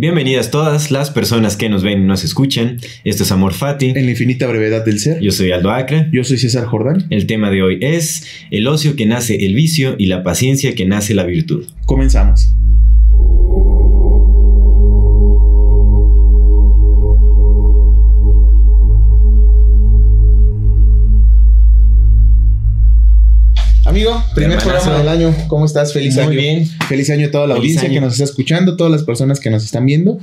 Bienvenidas todas las personas que nos ven y nos escuchan. Esto es Amor Fati. En la infinita brevedad del ser. Yo soy Aldo Acre. Yo soy César Jordán. El tema de hoy es el ocio que nace el vicio y la paciencia que nace la virtud. Comenzamos. Amigo, primer Hermanazo. programa del año. ¿Cómo estás? Feliz Muy año. bien. Feliz año a toda la Feliz audiencia año. que nos está escuchando, todas las personas que nos están viendo.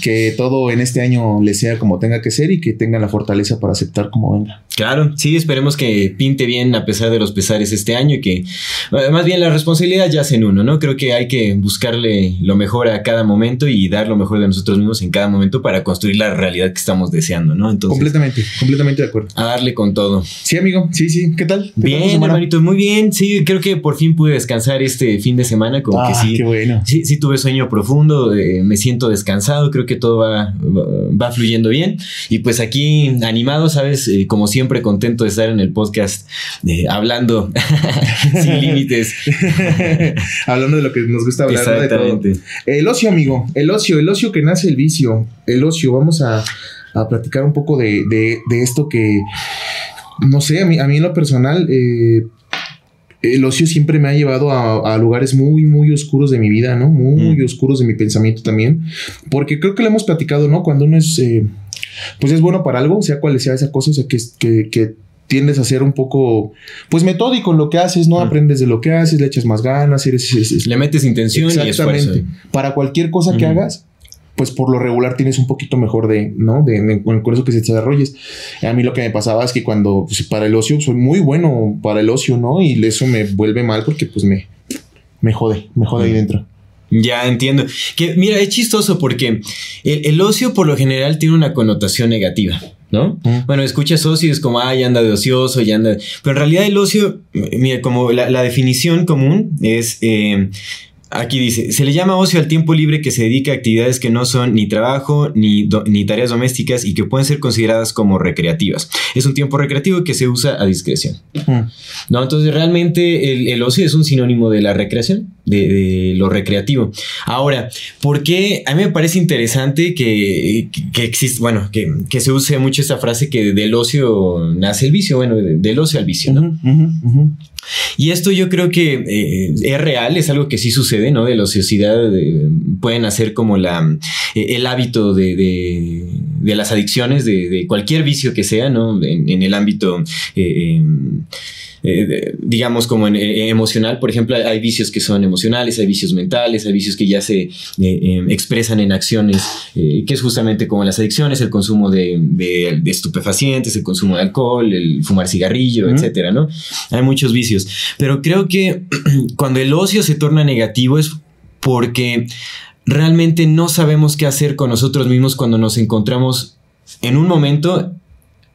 Que todo en este año les sea como tenga que ser y que tengan la fortaleza para aceptar como venga. Claro, sí, esperemos que pinte bien a pesar de los pesares este año y que eh, más bien la responsabilidad ya en uno, ¿no? Creo que hay que buscarle lo mejor a cada momento y dar lo mejor de nosotros mismos en cada momento para construir la realidad que estamos deseando, ¿no? Entonces, completamente, completamente de acuerdo. a darle con todo. Sí, amigo. Sí, sí. ¿Qué tal? ¿Qué tal tu Bien, hermanito, muy bien. Sí, creo que por fin pude descansar este fin de semana, como que Ah, sí. qué bueno. Sí, sí tuve sueño profundo, eh, me siento descansado, creo que todo va, va, va fluyendo bien. Y pues aquí animado, ¿sabes? Eh, como siempre, contento de estar en el podcast eh, hablando sin límites. Hablando de lo que nos gusta hablar, ¿no? de todo. Exactamente. El ocio, amigo. El ocio, el ocio que nace el vicio. El ocio. Vamos a, a platicar un poco de, de- de esto que, no sé, a mí, a mí en lo personal, eh, el ocio siempre me ha llevado a, a lugares muy, muy oscuros de mi vida, ¿no? Muy Mm. oscuros de mi pensamiento también. Porque creo que lo hemos platicado, ¿no? Cuando uno es, eh, pues es bueno para algo, sea cual sea esa cosa, o sea, que, que, que tiendes a ser un poco, pues metódico en lo que haces, ¿no? Mm. Aprendes de lo que haces, le echas más ganas, eres, es- es- Le metes intención y esfuerzo. para cualquier cosa que hagas, pues por lo regular tienes un poquito mejor de, ¿no? De, de- con eso que se desarrolles. A mí lo que me pasaba es que cuando, pues, para el ocio, soy muy bueno para el ocio, ¿no? Y eso me vuelve mal porque, pues, me, me jode, me jode ahí Ujú. dentro. Ya entiendo. Que mira, es chistoso porque el, el ocio por lo general tiene una connotación negativa, ¿no? Mm. Bueno, escuchas ocio y es como, ay, anda de ocioso, ya anda. Pero en realidad el ocio, mira, como la, la definición común es. eh, Aquí dice, se le llama ocio al tiempo libre que se dedica a actividades que no son ni trabajo ni, do- ni tareas domésticas y que pueden ser consideradas como recreativas. Es un tiempo recreativo que se usa a discreción. Mm. No, entonces realmente el, el ocio es un sinónimo de la recreación, de, de lo recreativo. Ahora, ¿por qué? A mí me parece interesante que, que, que existe, bueno, que, que se use mucho esta frase que del ocio nace el vicio, bueno, de- del ocio al vicio, ¿no? Y esto yo creo que eh, es real, es algo que sí sucede, ¿no? De la ociosidad pueden hacer como la, eh, el hábito de, de- de las adicciones, de, de cualquier vicio que sea, ¿no? En, en el ámbito, eh, eh, digamos, como en, eh, emocional, por ejemplo, hay, hay vicios que son emocionales, hay vicios mentales, hay vicios que ya se eh, em, expresan en acciones, que es justamente como las adicciones, el consumo de, de- de estupefacientes, el consumo de alcohol, el fumar cigarrillo, Ujú. etcétera, ¿no? Hay muchos vicios. Pero creo que cuando el ocio se torna negativo es porque realmente no sabemos qué hacer con nosotros mismos cuando nos encontramos en un momento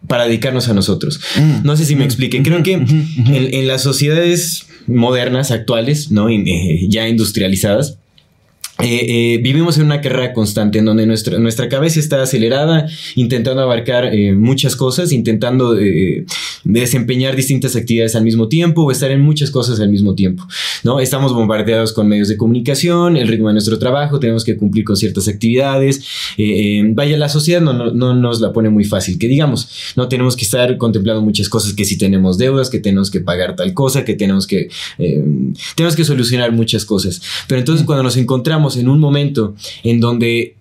para dedicarnos a nosotros. Mm. No sé si me explique. Creo que Ujú, ujú. en, en las sociedades modernas, actuales, ¿no? Eh, ya industrializadas, eh, eh, vivimos en una carrera constante en donde nuestra, nuestra cabeza está acelerada, intentando abarcar eh, muchas cosas, intentando desempeñar distintas actividades al mismo tiempo o estar en muchas cosas al mismo tiempo. ¿no? Estamos bombardeados con medios de comunicación, el ritmo de nuestro trabajo, tenemos que cumplir con ciertas actividades. vaya, la sociedad no, no, no nos la pone muy fácil, que digamos, no tenemos que estar contemplando muchas cosas, que si tenemos deudas, que tenemos que pagar tal cosa, que tenemos que, tenemos que solucionar muchas cosas. Pero entonces cuando nos encontramos en un momento en donde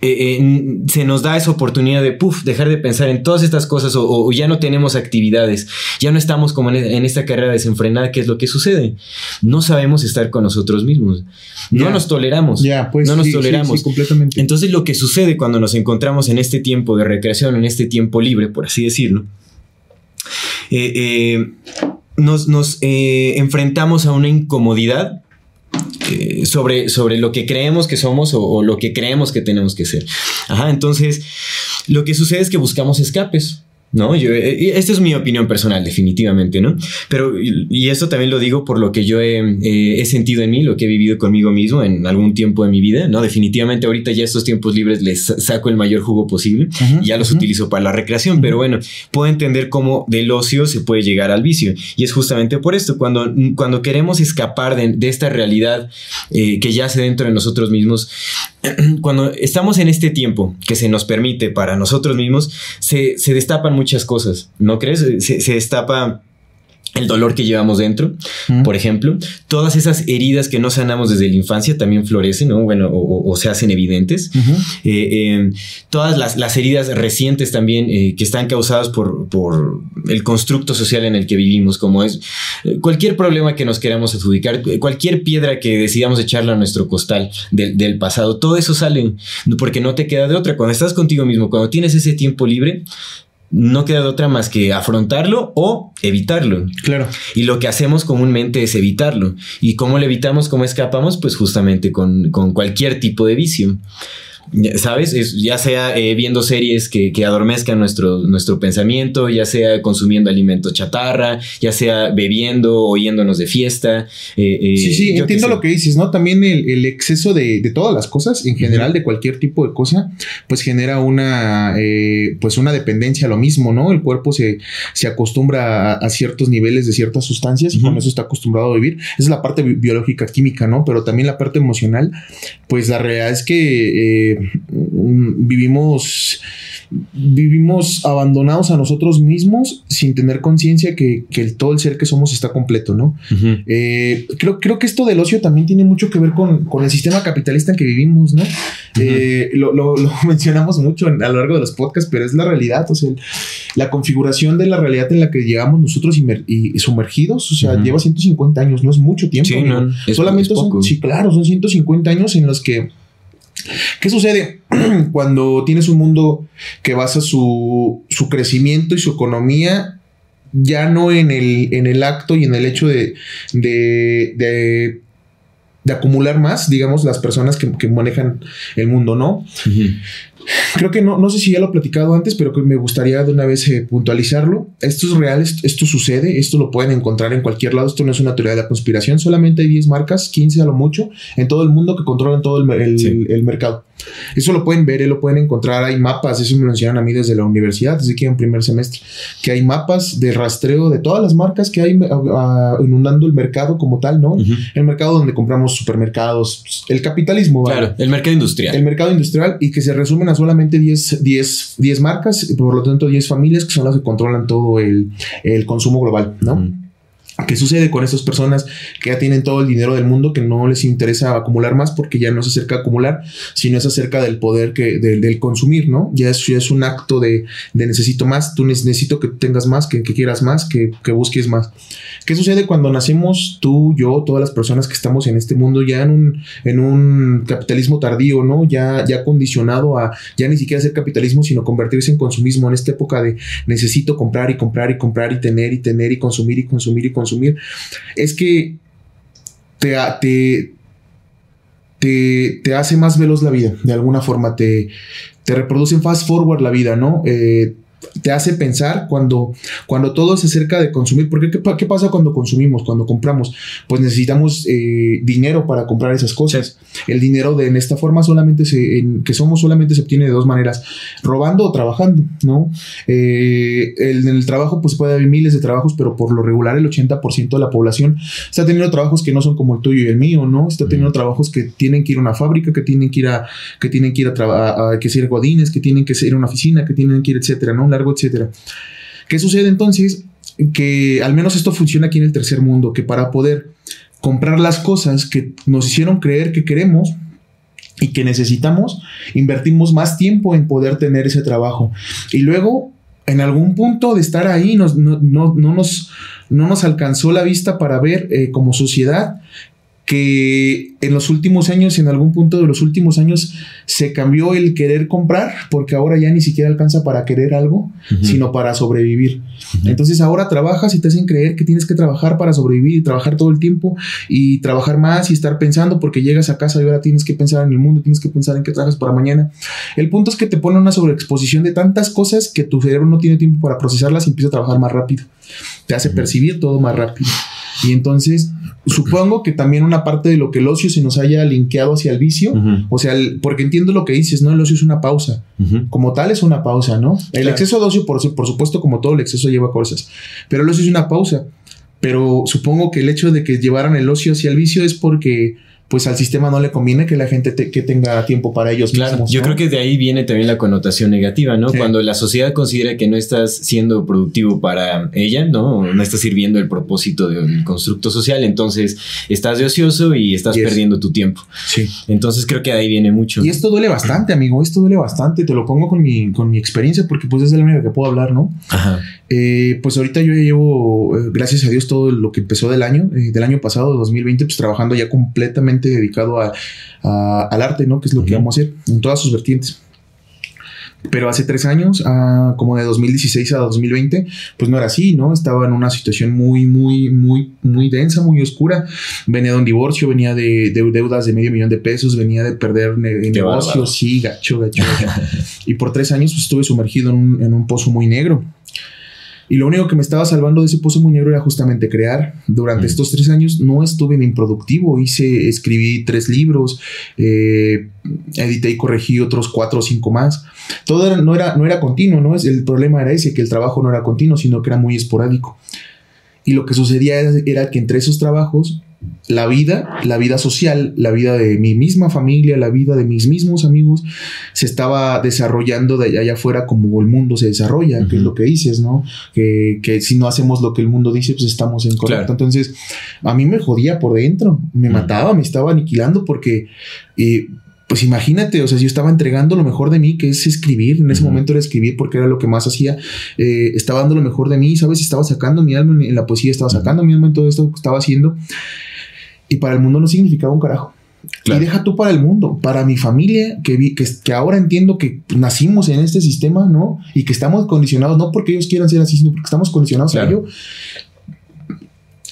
eh, eh, se nos da esa oportunidad de puff, dejar de pensar en todas estas cosas o, o ya no tenemos actividades, ya no estamos como en, en esta carrera desenfrenada, ¿qué es lo que sucede? No sabemos estar con nosotros mismos, no nos toleramos, Ya, pues no nos sí, toleramos. sí, completamente. Entonces lo que sucede cuando nos encontramos en este tiempo de recreación, en este tiempo libre, por así decirlo, eh, eh, nos, nos, enfrentamos a una incomodidad sobre, sobre lo que creemos que somos o, o, lo que creemos que tenemos que ser. Ajá, entonces lo que sucede es que buscamos escapes. ¿No? Yo, eh, esta es mi opinión personal, definitivamente, ¿no? Pero, y esto también lo digo por lo que yo he, eh, he, sentido en mí, lo que he vivido conmigo mismo en algún tiempo de mi vida, ¿no? Definitivamente ahorita ya estos tiempos libres les saco el mayor jugo posible y ya los utilizo para la recreación, pero bueno, puedo entender cómo del ocio se puede llegar al vicio. Y es justamente por esto, cuando, cuando queremos escapar de, de esta realidad eh, que yace dentro de nosotros mismos, cuando estamos en este tiempo que se nos permite para nosotros mismos, se, se destapan muchas cosas, ¿no crees? Se, se destapa el dolor que llevamos dentro, mm. por ejemplo, todas esas heridas que no sanamos desde la infancia también florecen, ¿no? Bueno, o, o se hacen evidentes. Uh -huh. eh, eh, todas las, las, heridas recientes también eh, que están causadas por, por, el constructo social en el que vivimos, como es eh, cualquier problema que nos queramos adjudicar, cualquier piedra que decidamos echarle a nuestro costal del, del pasado, todo eso sale porque no te queda de otra. Cuando estás contigo mismo, cuando tienes ese tiempo libre, no queda de otra más que afrontarlo o evitarlo. Claro. Y lo que hacemos comúnmente es evitarlo. ¿Y cómo lo evitamos? ¿Cómo escapamos? Pues justamente con, con cualquier tipo de vicio. ¿Sabes? Es, ya sea eh, viendo series que, que, adormezcan nuestro, nuestro pensamiento, ya sea consumiendo alimento chatarra, ya sea bebiendo o yéndonos de fiesta. Eh, eh, sí, sí, entiendo lo que dices, ¿no? También el, el exceso de, de, todas las cosas, en general, uh -huh. de cualquier tipo de cosa, pues genera una, pues una dependencia a lo mismo, ¿no? El cuerpo se, se acostumbra a, a, ciertos niveles de ciertas sustancias y uh -huh. con eso está acostumbrado a vivir. Esa es la parte biológica, química, ¿no? Pero también la parte emocional, pues la realidad es que eh, vivimos vivimos abandonados a nosotros mismos sin tener conciencia que, que el, todo el ser que somos está completo, ¿no? Uh -huh. eh, creo, creo que esto del ocio también tiene mucho que ver con, con el sistema capitalista en que vivimos, ¿no? Uh -huh. eh, lo, lo, lo, mencionamos mucho en, a lo largo de los podcasts, pero es la realidad, o sea, la configuración de la realidad en la que llegamos nosotros y, y sumergidos, o sea, uh -huh. lleva 150 años, no es mucho tiempo. Sí, no, es, Solamente es son, sí, claro, son 150 años en los que ¿Qué sucede cuando tienes un mundo que basa su, su crecimiento y su economía ya no en el, en el acto y en el hecho de, de, de, acumular más, digamos, las personas que, que, manejan el mundo, ¿no? Uh. Creo que no, no sé si ya lo he platicado antes, pero que me gustaría de una vez eh, puntualizarlo. Esto es real, esto, esto, sucede, esto lo pueden encontrar en cualquier lado, esto no es una teoría de la conspiración, solamente hay 10 marcas, 15 a lo mucho, en todo el mundo que controlan todo el, el, sí. el, el mercado. Eso lo pueden ver, lo pueden encontrar, hay mapas, eso me lo enseñaron a mí desde la universidad, desde que en primer semestre, que hay mapas de rastreo de todas las marcas que hay uh, inundando el mercado como tal, ¿no? Uh -huh. El mercado donde compramos supermercados, el capitalismo. ¿vale? Claro, el mercado industrial. El mercado industrial y que se resumen a solamente 10, 10, 10 marcas, por lo tanto 10 familias que son las que controlan todo el, el consumo global, ¿no? Uh -huh. ¿Qué sucede con estas personas que ya tienen todo el dinero del mundo que no les interesa acumular más porque ya no es acerca de acumular, sino es acerca del poder que, de, del consumir, ¿no? Ya es, ya es un acto de, de, necesito más, tú necesito que tengas más, que, que quieras más, que, que, busques más. ¿Qué sucede cuando nacemos tú, yo, todas las personas que estamos en este mundo ya en un, en un capitalismo tardío, ¿no? Ya, ya condicionado a ya ni siquiera ser capitalismo, sino convertirse en consumismo en esta época de necesito comprar y comprar y comprar y tener y tener y consumir y consumir y consumir es que te, te, te, te, hace más veloz la vida, de alguna forma, te, te reproducen fast forward la vida, ¿no? Eh, te hace pensar cuando, cuando todo es acerca de consumir. Porque ¿qué, ¿qué, pasa cuando consumimos, cuando compramos? Pues necesitamos eh, dinero para comprar esas cosas. El dinero de en esta forma solamente se, en, que somos solamente se obtiene de dos maneras, robando o trabajando, ¿no? Eh, el, en el trabajo pues puede haber miles de trabajos, pero por lo regular el 80% de la población está teniendo trabajos que no son como el tuyo y el mío, ¿no? Está teniendo trabajos que tienen que ir a una fábrica, que tienen que ir a, que tienen que ir a, a, a que ser godines, que tienen que ir a una oficina, que tienen que ir, etcétera, ¿no? Largo, etcétera. ¿Qué sucede entonces? Que al menos esto funciona aquí en el tercer mundo, que para poder comprar las cosas que nos hicieron creer que queremos y que necesitamos, invertimos más tiempo en poder tener ese trabajo. Y luego, en algún punto de estar ahí, no, no, no, nos, no nos alcanzó la vista para ver eh, como sociedad que en los últimos años, en algún punto de los últimos años, se cambió el querer comprar, porque ahora ya ni siquiera alcanza para querer algo, sino para sobrevivir. Entonces ahora trabajas y te hacen creer que tienes que trabajar para sobrevivir y trabajar todo el tiempo y trabajar más y estar pensando porque llegas a casa y ahora tienes que pensar en el mundo, tienes que pensar en qué trabajas para mañana. El punto es que te pone una sobreexposición de tantas cosas que tu cerebro no tiene tiempo para procesarlas y empieza a trabajar más rápido. Te hace percibir todo más rápido. Y entonces supongo que también una parte de lo que el ocio se nos haya linkeado hacia el vicio, o sea, porque entiendo lo que dices, ¿no? El ocio es una pausa, como tal es una pausa, ¿no? El exceso de ocio, por, por supuesto, como todo el exceso lleva cosas, pero el ocio es una pausa, pero supongo que el hecho de que llevaran el ocio hacia el vicio es porque pues al sistema no le conviene que la gente que tenga tiempo para ellos claro, Yo creo que de ahí viene también la connotación negativa, ¿no? Cuando la sociedad considera que no estás siendo productivo para ella, ¿no? No estás sirviendo el propósito del constructo social, entonces estás de ocioso y estás perdiendo tu tiempo. Sí. Entonces creo que de ahí viene mucho. Y esto duele bastante, amigo, esto duele bastante, te lo pongo con mi, con mi experiencia porque pues es la única que puedo hablar, ¿no? Ajá. Eh, pues ahorita yo ya llevo, eh, gracias a Dios, todo lo que empezó del año, eh, del año pasado, 2020, pues trabajando ya completamente dedicado a, al arte, ¿no? Que es lo que vamos a hacer en todas sus vertientes. Pero hace tres años, como de 2016 a 2020, pues no era así, ¿no? Estaba en una situación muy, muy, muy, muy densa, muy oscura. Venía de un divorcio, venía de, deudas de medio millón de pesos, venía de perder negocios, sí, gacho, gacho, y por tres años pues, estuve sumergido en un pozo muy negro. Y lo único que me estaba salvando de ese pozo muy negro era justamente crear. Durante mm. estos tres años no estuve en improductivo. Hice, escribí tres libros, eh, edité y corregí otros cuatro o cinco más. Todo no, era, no era continuo, ¿no? El problema era ese, que el trabajo no era continuo, sino que era muy esporádico. Y lo que sucedía era que entre esos trabajos la vida, la vida social, la vida de mi misma familia, la vida de mis mismos amigos, se estaba desarrollando de allá afuera como el mundo se desarrolla, que es lo que dices, ¿no? Que, si no hacemos lo que el mundo dice, pues estamos en correcto. Entonces, a mí me jodía por dentro, me mataba, me estaba aniquilando porque... Eh, pues imagínate, o sea, yo estaba entregando lo mejor de mí, que es escribir. En ese momento era escribir porque era lo que más hacía. Eh, estaba dando lo mejor de mí, ¿sabes? Estaba sacando mi alma en la poesía, estaba sacando mi alma en todo esto que estaba haciendo y para el mundo no significaba un carajo. Y deja tú para el mundo, para mi familia, que, vi, que, que, ahora entiendo que nacimos en este sistema, ¿no? Y que estamos condicionados, no porque ellos quieran ser así, sino porque estamos condicionados a ello.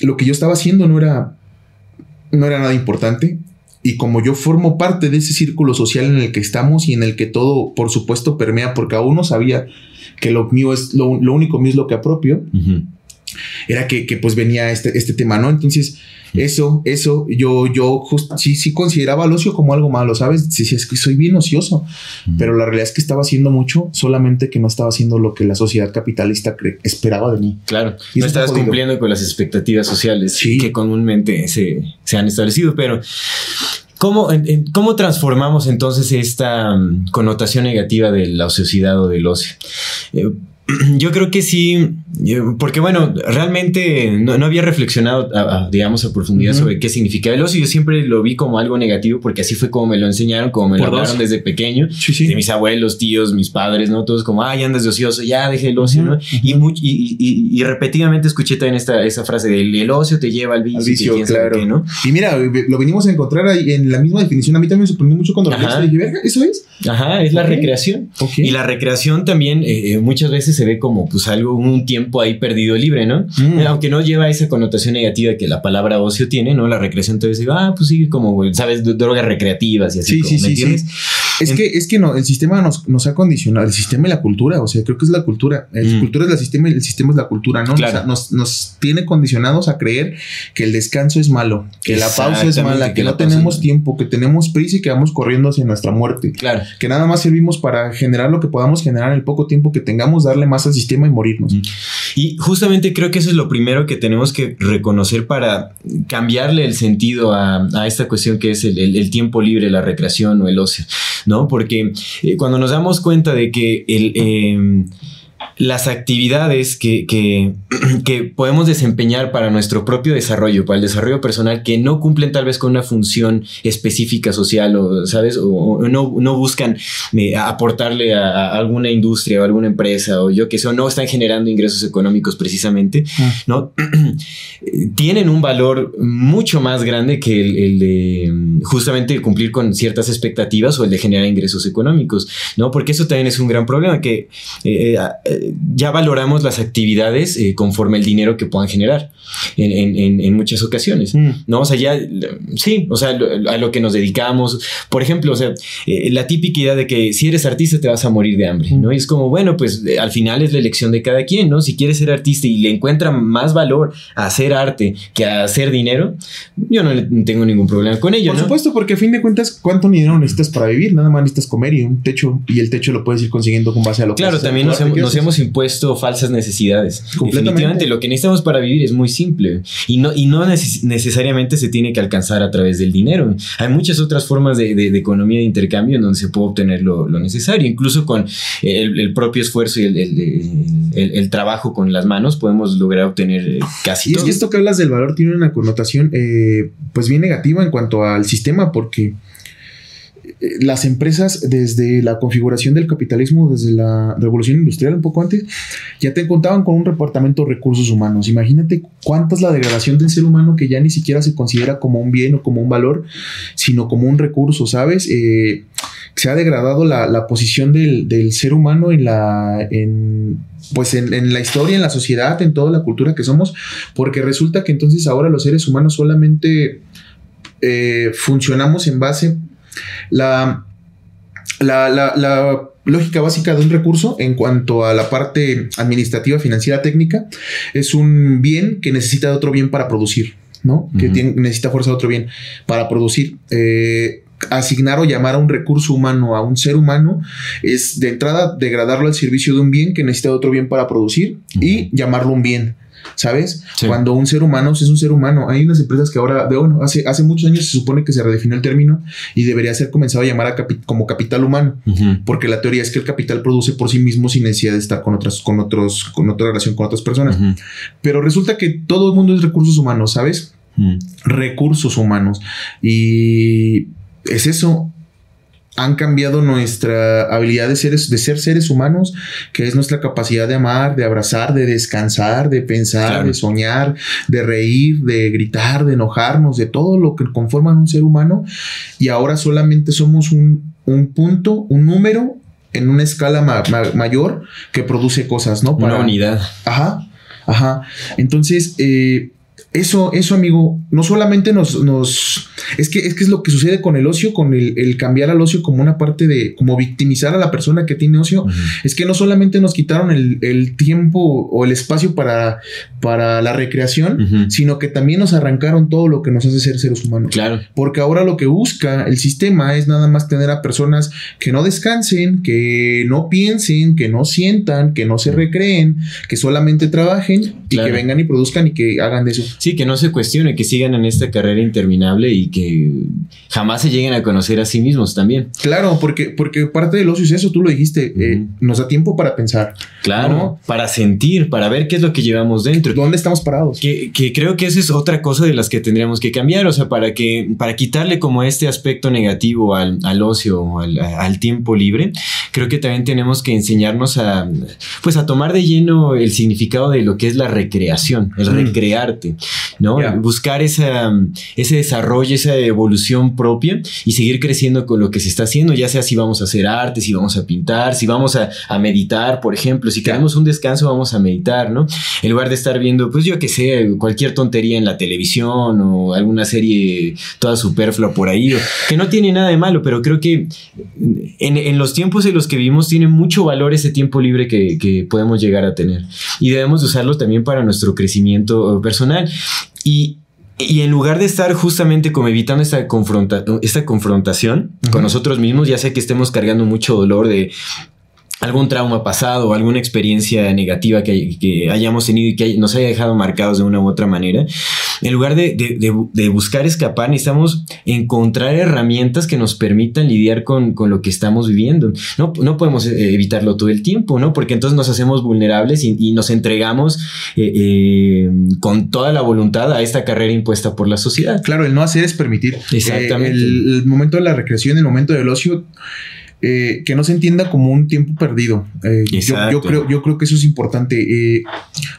Lo que yo estaba haciendo no era, no era nada importante. Y como yo formo parte de ese círculo social en el que estamos y en el que todo, por supuesto, permea, porque aún no sabía que lo mío es, lo, único mío es lo que apropio, era que, que, pues venía este, este tema, ¿no? Entonces, eso, eso, yo, yo sí, sí consideraba el ocio como algo malo, ¿sabes? Sí, sí, es que soy bien ocioso, pero la realidad es que estaba haciendo mucho, solamente que no estaba haciendo lo que la sociedad capitalista esperaba de mí. Claro, y no estabas cumpliendo con las expectativas sociales que comúnmente se, se han establecido, pero ¿Cómo, ¿Cómo, transformamos entonces esta mm, connotación negativa de la ociosidad o del ocio? Eh, yo creo que sí, porque bueno, realmente no, había reflexionado, digamos, a profundidad sobre qué significaba el ocio. Yo siempre lo vi como algo negativo porque así fue como me lo enseñaron, como me lo hablaron desde pequeño, de mis abuelos, tíos, mis padres, ¿no? Todos como, ay, andas de ocioso, ya deje el ocio, ¿no? y, y, y, repetidamente escuché también esta, esa frase del el ocio te lleva al vicio, claro. ¿no? Y mira, lo venimos a encontrar ahí en la misma definición. A mí también me sorprendió mucho cuando lo dije, ¿eso es? Ajá, es la recreación. Y la recreación también eh, eh, muchas veces se ve como pues algo, un tiempo ahí perdido libre, ¿no? Mm. Eh, aunque no lleva esa connotación negativa que la palabra ocio tiene, ¿no? La recreación te dice, ah, pues sí, como, ¿sabes? Drogas recreativas y así. Sí, sí, sí, Es que, es que no, el sistema nos, nos, ha condicionado, el sistema y la cultura, o sea, creo que es la cultura. La mm. cultura es el sistema y el sistema es la cultura, ¿no? Claro. Nos, nos, tiene condicionados a creer que el descanso es malo, que la pausa es mala, que, no tenemos tiempo, que tenemos prisa y que vamos corriendo hacia nuestra muerte. Claro. Que nada más servimos para generar lo que podamos generar en el poco tiempo que tengamos, darle más al sistema y morirnos. Y justamente creo que eso es lo primero que tenemos que reconocer para cambiarle el sentido a, esta cuestión que es el, tiempo libre, la recreación o el ocio, ¿no? Porque eh, cuando nos damos cuenta de que el... Em, las actividades que, que, que, podemos desempeñar para nuestro propio desarrollo, para el desarrollo personal, que no cumplen tal vez con una función específica social o, ¿sabes? O, no, no, buscan eh, aportarle a, alguna industria o alguna empresa o yo que sé, no están generando ingresos económicos precisamente, ah. ¿no? Tienen un valor mucho más grande que el, de mm, justamente cumplir con ciertas expectativas o el de generar ingresos económicos, ¿no? Porque eso también es un gran problema, que eh, eh, ya valoramos las actividades eh, conforme el dinero que puedan generar en, muchas ocasiones, mm. ¿no? O sea, ya, sí, o sea, a lo que nos dedicamos, por ejemplo, o sea, eh, la típica idea de que si eres artista te vas a morir de hambre, ¿no? Y es como, bueno, pues eh, al final es la elección de cada quien, ¿no? Si quieres ser artista y le encuentra más valor a hacer arte que a hacer dinero, yo no tengo ningún problema con ello, Por supuesto, porque a fin de cuentas, ¿cuánto dinero necesitas para vivir? Nada más necesitas comer y un techo, y el techo lo puedes ir consiguiendo con base a lo que Claro, también nos, hemos, nos hemos impuesto falsas necesidades. Definitivamente, lo que necesitamos para vivir es muy simple y no, y no necesariamente se tiene que alcanzar a través del dinero. Hay muchas otras formas de, de, economía de intercambio en donde se puede obtener lo, lo necesario, incluso con el, propio esfuerzo y el, el, trabajo con las manos podemos lograr obtener eh, casi y todo. Y esto que hablas del valor tiene una connotación eh, pues bien negativa en cuanto al sistema porque las empresas desde la configuración del capitalismo, desde la revolución industrial un poco antes, ya te contaban con un departamento de recursos humanos. Imagínate cuánta es la degradación del ser humano que ya ni siquiera se considera como un bien o como un valor, sino como un recurso, ¿sabes? Eh, se ha degradado la, posición del, ser humano en la, en, pues en, la historia, en la sociedad, en toda la cultura que somos, porque resulta que entonces ahora los seres humanos solamente eh, funcionamos en base la, la, lógica básica de un recurso en cuanto a la parte administrativa, financiera, técnica, es un bien que necesita de otro bien para producir, ¿no? Que necesita fuerza de otro bien para producir. Eh, asignar o llamar a un recurso humano a un ser humano es de entrada degradarlo al servicio de un bien que necesita de otro bien para producir y llamarlo un bien. ¿Sabes? Cuando un ser humano es un ser humano. Hay unas empresas que ahora, bueno, hace, hace muchos años se supone que se redefinió el término y debería ser comenzado a llamar a como capital humano, porque la teoría es que el capital produce por sí mismo sin necesidad de estar con otras, con otros, con otra relación con otras personas. Pero resulta que todo el mundo es recursos humanos, ¿sabes? Recursos humanos. Y es eso, han cambiado nuestra habilidad de, seres, de ser seres humanos, que es nuestra capacidad de amar, de abrazar, de descansar, de pensar, de soñar, de reír, de gritar, de enojarnos, de todo lo que conforman un ser humano. Y ahora solamente somos un, punto, un número en una escala mayor que produce cosas, ¿no? Para, una unidad. Ajá, ajá. Entonces, eh, eso, eso, amigo, no solamente nos, nos es que, es que es lo que sucede con el ocio, con el, cambiar al ocio como una parte de, como victimizar a la persona que tiene ocio, es que no solamente nos quitaron el, tiempo o el espacio para, para la recreación, sino que también nos arrancaron todo lo que nos hace ser seres humanos. Claro. Porque ahora lo que busca el sistema es nada más tener a personas que no descansen, que no piensen, que no sientan, que no se recreen, que solamente trabajen y que vengan y produzcan y que hagan de eso. Sí, que no se cuestione, que sigan en esta carrera interminable y que jamás se lleguen a conocer a sí mismos también. Claro, porque, porque parte del ocio es eso, tú lo dijiste, eh, nos da tiempo para pensar. Claro, para sentir, para ver qué es lo que llevamos dentro. ¿Dónde estamos parados? Que, creo que esa es otra cosa de las que tendríamos que cambiar, o sea, para que, para quitarle como este aspecto negativo al, ocio, al, al tiempo libre, creo que también tenemos que enseñarnos a, pues a tomar de lleno el significado de lo que es la recreación, el recrearte. ¿No? Buscar esa, ese desarrollo, esa evolución propia y seguir creciendo con lo que se está haciendo, ya sea si vamos a hacer arte, si vamos a pintar, si vamos a, meditar, por ejemplo, si queremos un descanso, vamos a meditar, ¿no? En lugar de estar viendo, pues yo que sé, cualquier tontería en la televisión o alguna serie toda superflua por ahí, que no tiene nada de malo, pero creo que en, los tiempos en los que vivimos tiene mucho valor ese tiempo libre que, que podemos llegar a tener y debemos usarlo también para nuestro crecimiento personal. Y, en lugar de estar justamente como evitando esta, confronta esta confrontación con nosotros mismos, ya sea que estemos cargando mucho dolor de algún trauma pasado o alguna experiencia negativa que, hayamos tenido y que nos haya dejado marcados de una u otra manera, en lugar de, de, buscar escapar, necesitamos encontrar herramientas que nos permitan lidiar con, con lo que estamos viviendo. No, no podemos eh, evitarlo todo el tiempo, ¿no? Porque entonces nos hacemos vulnerables y, nos entregamos eh, eh, con toda la voluntad a esta carrera impuesta por la sociedad. Claro, el no hacer es permitir. Exactamente. el, momento de la recreación, el momento del ocio eh, que no se entienda como un tiempo perdido. Eh, yo, creo, yo creo que eso es importante. Eh,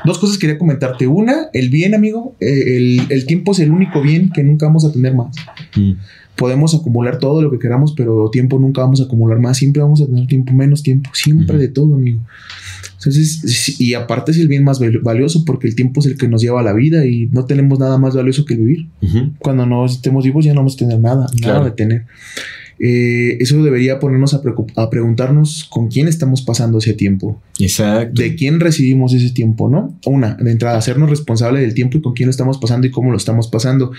dos cosas quería comentarte. Una, el bien, amigo. El, tiempo es el único bien que nunca vamos a tener más. Mm. Podemos acumular todo lo que queramos, pero tiempo nunca vamos a acumular más. Siempre vamos a tener tiempo, menos tiempo. Siempre de todo, amigo. Entonces, y aparte es el bien más valioso porque el tiempo es el que nos lleva a la vida y no tenemos nada más valioso que vivir. Cuando no estemos vivos ya no vamos a tener nada, nada de tener. Eh, eso debería ponernos a, a, preguntarnos con quién estamos pasando ese tiempo. Exacto. De quién recibimos ese tiempo, ¿no? Una, de entrada, hacernos responsable del tiempo y con quién lo estamos pasando y cómo lo estamos pasando.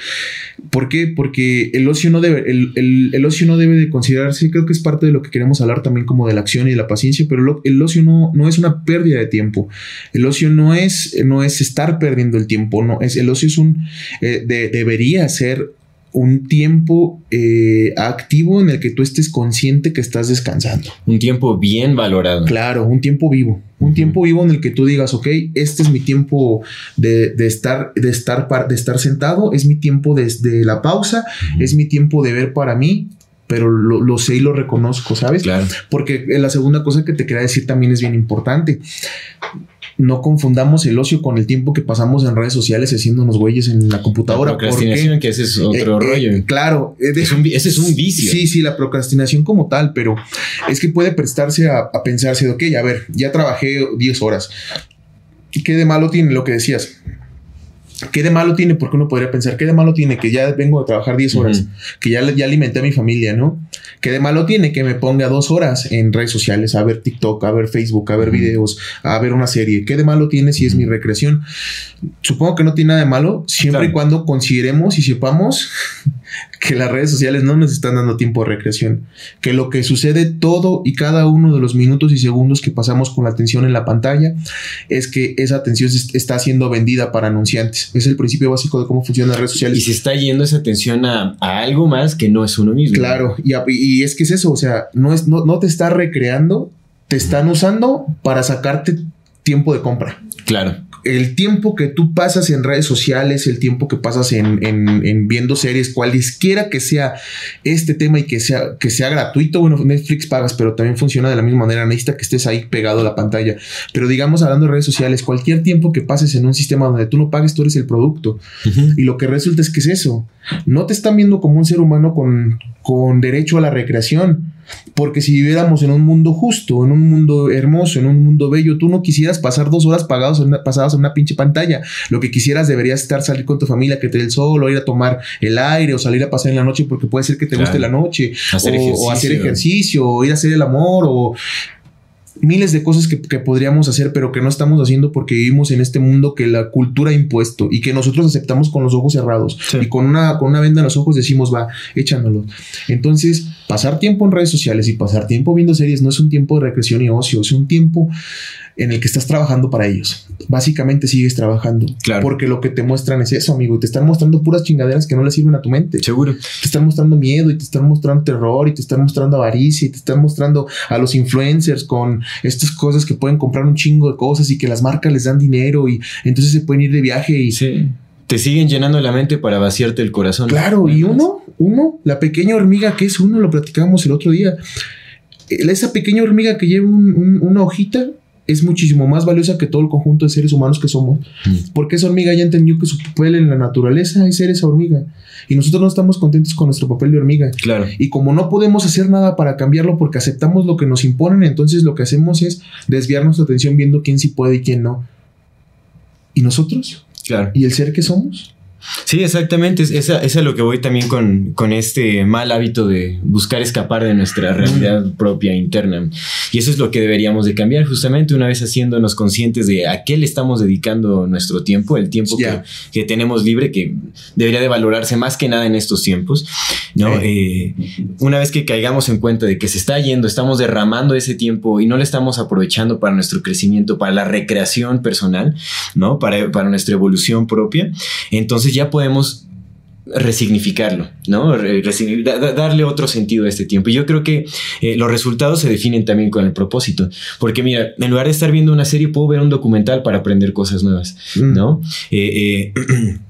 ¿Por qué? Porque el ocio no debe, el, el, ocio no debe de considerarse, creo que es parte de lo que queremos hablar también como de la acción y de la paciencia, pero el ocio no, no es una pérdida de tiempo. El ocio no es, no es estar perdiendo el tiempo, no, es, el ocio es un, eh, debería ser un tiempo eh, activo en el que tú estés consciente que estás descansando. Un tiempo bien valorado. Claro, un tiempo vivo. Un tiempo vivo en el que tú digas, ok, este es mi tiempo de, estar, de, estar, de estar sentado, es mi tiempo desde la pausa, es mi tiempo de ver para mí, pero lo, lo, sé y lo reconozco, ¿sabes? Claro. Porque la segunda cosa que te quería decir también es bien importante no confundamos el ocio con el tiempo que pasamos en redes sociales haciéndonos güeyes en la computadora. La procrastinación, que ese es otro eh, eh, rollo. claro. Eh, ese es un vicio. Sí, sí, la procrastinación como tal, pero es que puede prestarse a, a pensarse de, ok, a ver, ya trabajé 10 horas. ¿Qué de malo tiene lo que decías? ¿Qué de malo tiene? Porque uno podría pensar, ¿qué de malo tiene? Que ya vengo a trabajar 10 horas, que ya, ya alimenté a mi familia, ¿no? ¿Qué de malo tiene? Que me ponga dos horas en redes sociales, a ver TikTok, a ver Facebook, a ver videos, a ver una serie. ¿Qué de malo tiene si es mi recreación? Supongo que no tiene nada de malo, siempre y cuando consideremos y sepamos que las redes sociales no nos están dando tiempo de recreación, que lo que sucede todo y cada uno de los minutos y segundos que pasamos con la atención en la pantalla es que esa atención está siendo vendida para anunciantes. Es el principio básico de cómo funcionan las redes sociales. Y se está yendo esa atención a, algo más que no es uno mismo. Claro, y, es que es eso, o sea, no, es, no, no te está recreando, te están usando para sacarte tiempo de compra. Claro el tiempo que tú pasas en redes sociales, el tiempo que pasas en, viendo series, cualesquiera que sea este tema y que sea, que sea gratuito, bueno, Netflix pagas, pero también funciona de la misma manera, necesita que estés ahí pegado a la pantalla. Pero digamos, hablando de redes sociales, cualquier tiempo que pases en un sistema donde tú no pagues, tú eres el producto. Y lo que resulta es que es eso. No te están viendo como un ser humano con, con derecho a la recreación porque si viviéramos en un mundo justo, en un mundo hermoso, en un mundo bello, tú no quisieras pasar dos horas pagados en una, pasadas en una pinche pantalla. Lo que quisieras deberías estar salir con tu familia, que te dé el sol, o ir a tomar el aire, o salir a pasar en la noche porque puede ser que te guste la noche, o, hacer ejercicio, o ir a hacer el amor, o miles de cosas que, podríamos hacer, pero que no estamos haciendo porque vivimos en este mundo que la cultura ha impuesto y que nosotros aceptamos con los ojos cerrados y con una, con una venda en los ojos decimos, va, échanoslo. Entonces, pasar tiempo en redes sociales y pasar tiempo viendo series no es un tiempo de recreación y ocio, es un tiempo en el que estás trabajando para ellos. Básicamente sigues trabajando. Claro. Porque lo que te muestran es eso, amigo. Te están mostrando puras chingaderas que no le sirven a tu mente. Seguro. Te están mostrando miedo y te están mostrando terror y te están mostrando avaricia y te están mostrando a los influencers con estas cosas que pueden comprar un chingo de cosas y que las marcas les dan dinero y entonces se pueden ir de viaje y... Sí. Te siguen llenando la mente para vaciarte el corazón. Claro, y uno, uno, la pequeña hormiga que es uno, lo platicábamos el otro día. Esa pequeña hormiga que lleva una hojita es muchísimo más valiosa que todo el conjunto de seres humanos que somos. Mm. Porque esa hormiga ya entendió que su papel en la naturaleza es ser esa hormiga. Y nosotros no estamos contentos con nuestro papel de hormiga. Claro. Y como no podemos hacer nada para cambiarlo porque aceptamos lo que nos imponen, entonces lo que hacemos es desviar nuestra atención viendo quién sí puede y quién no. ¿Y nosotros? Claro. ¿Y el ser que somos? Sí, exactamente. Es, es, es, a lo que voy también con, con, este mal hábito de buscar escapar de nuestra realidad propia interna. Y eso es lo que deberíamos de cambiar, justamente una vez haciéndonos conscientes de a qué le estamos dedicando nuestro tiempo, el tiempo que, que, tenemos libre, que debería de valorarse más que nada en estos tiempos. ¿no? Eh, una vez que caigamos en cuenta de que se está yendo, estamos derramando ese tiempo y no le estamos aprovechando para nuestro crecimiento, para la recreación personal, ¿no? para, para nuestra evolución propia, entonces entonces ya podemos resignificarlo, ¿no? darle otro sentido a este tiempo. Y yo creo que eh, los resultados se definen también con el propósito, porque mira, en lugar de estar viendo una serie, puedo ver un documental para aprender cosas nuevas, mm. ¿no? Eh, eh,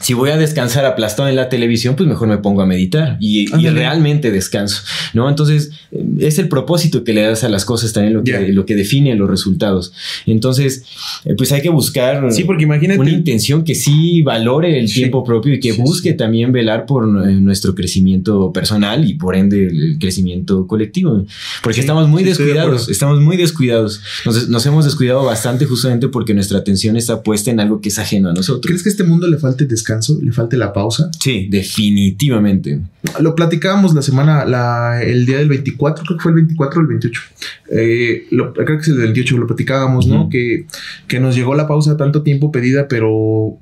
si voy a descansar aplastado en la televisión, pues mejor me pongo a meditar y, realmente descanso, ¿no? Entonces, es el propósito que le das a las cosas también lo que, lo que define los resultados. Entonces, eh, pues hay que buscar sí, porque imagínate. una intención que sí valore el tiempo propio y que busque también velar por eh, nuestro crecimiento personal y por ende el crecimiento colectivo. Porque estamos muy descuidados, estamos muy descuidados. Nos, nos hemos descuidado bastante justamente porque nuestra atención está puesta en algo que es ajeno a nosotros. ¿Crees que a este mundo le falte descanso? Le falte la pausa. Sí, definitivamente. Lo platicábamos la semana, la, el día del 24, creo que fue el 24 o el 28. Eh, creo que es el 28, lo platicábamos, ¿no? Que, que nos llegó la pausa tanto tiempo pedida, pero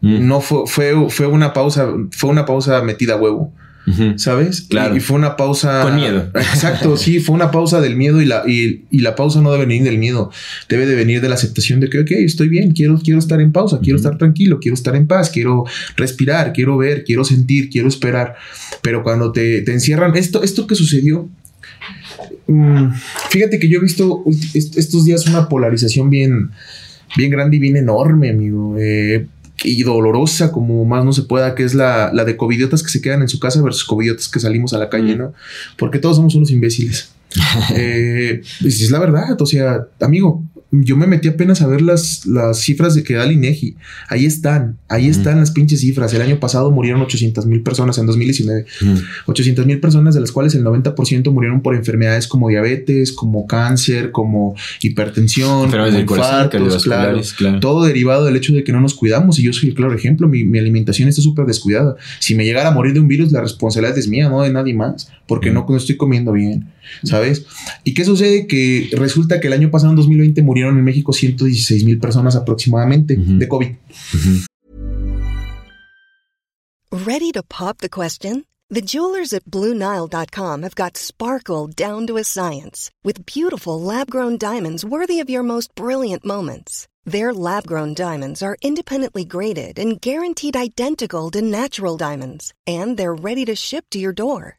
no fue, fue, fue una pausa, fue una pausa metida a huevo. ¿Sabes? Claro. Y, fue una pausa. Con miedo. Exacto, sí, fue una pausa del miedo y la, y, la pausa no debe venir del miedo, debe de venir de la aceptación de que, ok, estoy bien, quiero, quiero estar en pausa, quiero estar tranquilo, quiero estar en paz, quiero respirar, quiero ver, quiero sentir, quiero esperar. Pero cuando te, te encierran, esto, esto que sucedió. Mm, fíjate que yo he visto estos días una polarización bien, bien grande y bien enorme, amigo. Eh, y dolorosa como más no se pueda, que es la, la de covidiotas que se quedan en su casa versus covidiotas que salimos a la calle, ¿no? Porque todos somos unos imbéciles. eh, pues es la verdad, o sea, amigo, yo me metí apenas a ver las, las cifras de que da el INEGI. Ahí están, ahí están las pinches cifras. El año pasado murieron 800 mil personas en 2019. 800 mil personas, de las cuales el 90% murieron por enfermedades como diabetes, como cáncer, como hipertensión, como infartos, claro, Todo derivado del hecho de que no nos cuidamos. Y yo soy el claro ejemplo. Mi, mi alimentación está súper descuidada. Si me llegara a morir de un virus, la responsabilidad es mía, no de nadie más, porque no, no estoy comiendo bien, ¿sabes? ¿Y qué sucede? Que resulta que el año pasado, en 2020, murió murieron en México 116 mil personas aproximadamente uh -huh. de COVID. Uh -huh. Ready to pop the question? The jewelers at BlueNile.com have got sparkle down to a science with beautiful lab-grown diamonds worthy of your most brilliant moments. Their lab-grown diamonds are independently graded and guaranteed identical to natural diamonds, and they're ready to ship to your door.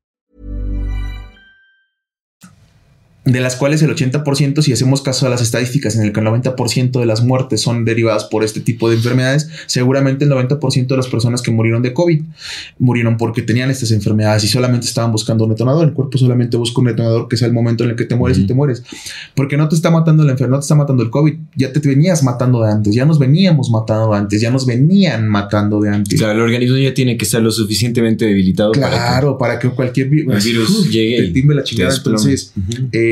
De las cuales el 80%, si hacemos caso a las estadísticas en el que el 90% de las muertes son derivadas por este tipo de enfermedades, seguramente el 90% de las personas que murieron de COVID murieron porque tenían estas enfermedades y solamente estaban buscando un detonador. El cuerpo solamente busca un detonador que sea el momento en el que te mueres y te mueres. Porque no te está matando la enfermedad, no te está matando el COVID, ya te venías matando de antes, ya nos veníamos matando de antes, ya nos venían matando de antes. Claro, el organismo ya tiene que estar lo suficientemente debilitado claro, para que, cualquier virus llegue te timbe la chingada. Entonces, eh,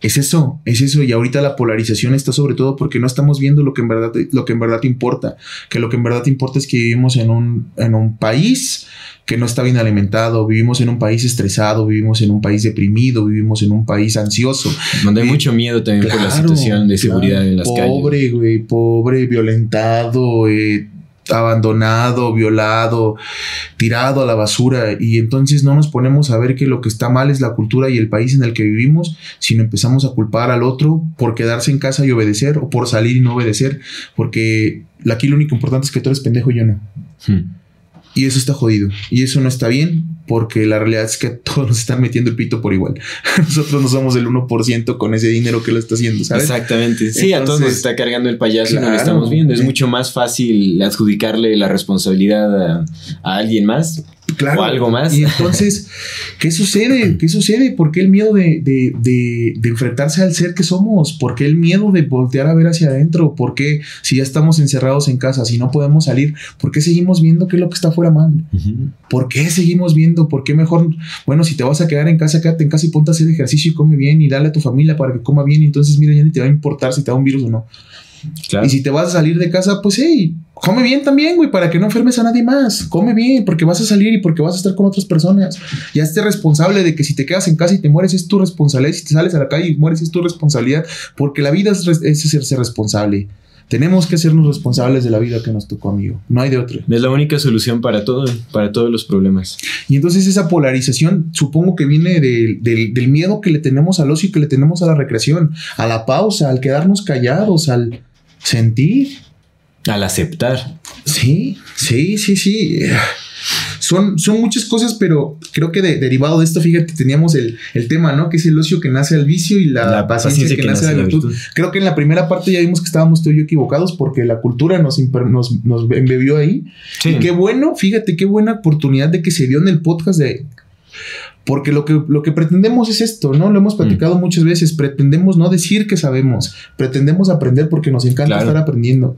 es eso, es eso. Y ahorita la polarización está sobre todo porque no estamos viendo lo que en verdad, lo que en verdad importa. Que lo que en verdad importa es que vivimos en un, en un país que no está bien alimentado, vivimos en un país estresado, vivimos en un país deprimido, vivimos en un país ansioso. Donde hay eh, mucho miedo también por la situación de seguridad en las calles. Pobre, güey, pobre, violentado, eh, abandonado, violado, tirado a la basura y entonces no nos ponemos a ver que lo que está mal es la cultura y el país en el que vivimos, sino empezamos a culpar al otro por quedarse en casa y obedecer o por salir y no obedecer, porque aquí lo único importante es que tú eres pendejo y yo no. Hmm. Y eso está jodido. Y eso no está bien porque la realidad es que todos nos están metiendo el pito por igual. Nosotros no somos el 1% con ese dinero que lo está haciendo, ¿sabes? Exactamente. Sí, a todos nos está cargando el payaso y no lo estamos viendo. Es mucho más fácil adjudicarle la responsabilidad a, alguien más Claro. o algo más. Y entonces, ¿qué sucede? ¿Qué sucede? ¿Por qué el miedo de, de- de- de enfrentarse al ser que somos? ¿Por qué el miedo de voltear a ver hacia adentro? ¿Por qué si ya estamos encerrados en casa, si no podemos salir, ¿por qué seguimos viendo qué es lo que está fuera mal? ¿Por qué seguimos viendo? ¿Por qué mejor? Bueno, si te vas a quedar en casa, quédate en casa y ponte a hacer ejercicio y come bien y dale a tu familia para que coma bien. Y entonces, mira, ya ni te va a importar si te da un virus o no. Claro. Y si te vas a salir de casa, pues hey, come bien también, güey, para que no enfermes a nadie más. Come bien, porque vas a salir y porque vas a estar con otras personas. Ya esté responsable de que si te quedas en casa y te mueres es tu responsabilidad. Si te sales a la calle y mueres es tu responsabilidad, porque la vida es, es ser responsable. Tenemos que hacernos responsables de la vida que nos tocó, amigo. No hay de otra. Es la única solución para todo, para todos los problemas. Y entonces esa polarización supongo que viene del- del- del miedo que le tenemos al ocio y que le tenemos a la recreación, a la pausa, al quedarnos callados, al sentir. Al aceptar. Sí, sí, sí, sí. Son, son muchas cosas, pero creo que de- derivado de esto, fíjate, teníamos el, el tema, ¿no? Que es el ocio que nace al vicio y la, La paciencia, paciencia que, que nace la virtud. virtud. Creo que en la primera parte ya vimos que estábamos tú y yo equivocados porque la cultura nos, nos, nos embebió ahí. Sí. Y qué bueno, fíjate, qué buena oportunidad de que se dio en el podcast de... Porque lo que, lo que pretendemos es esto, ¿no? Lo hemos platicado muchas veces. Pretendemos no decir que sabemos, pretendemos aprender porque nos encanta Claro. estar aprendiendo.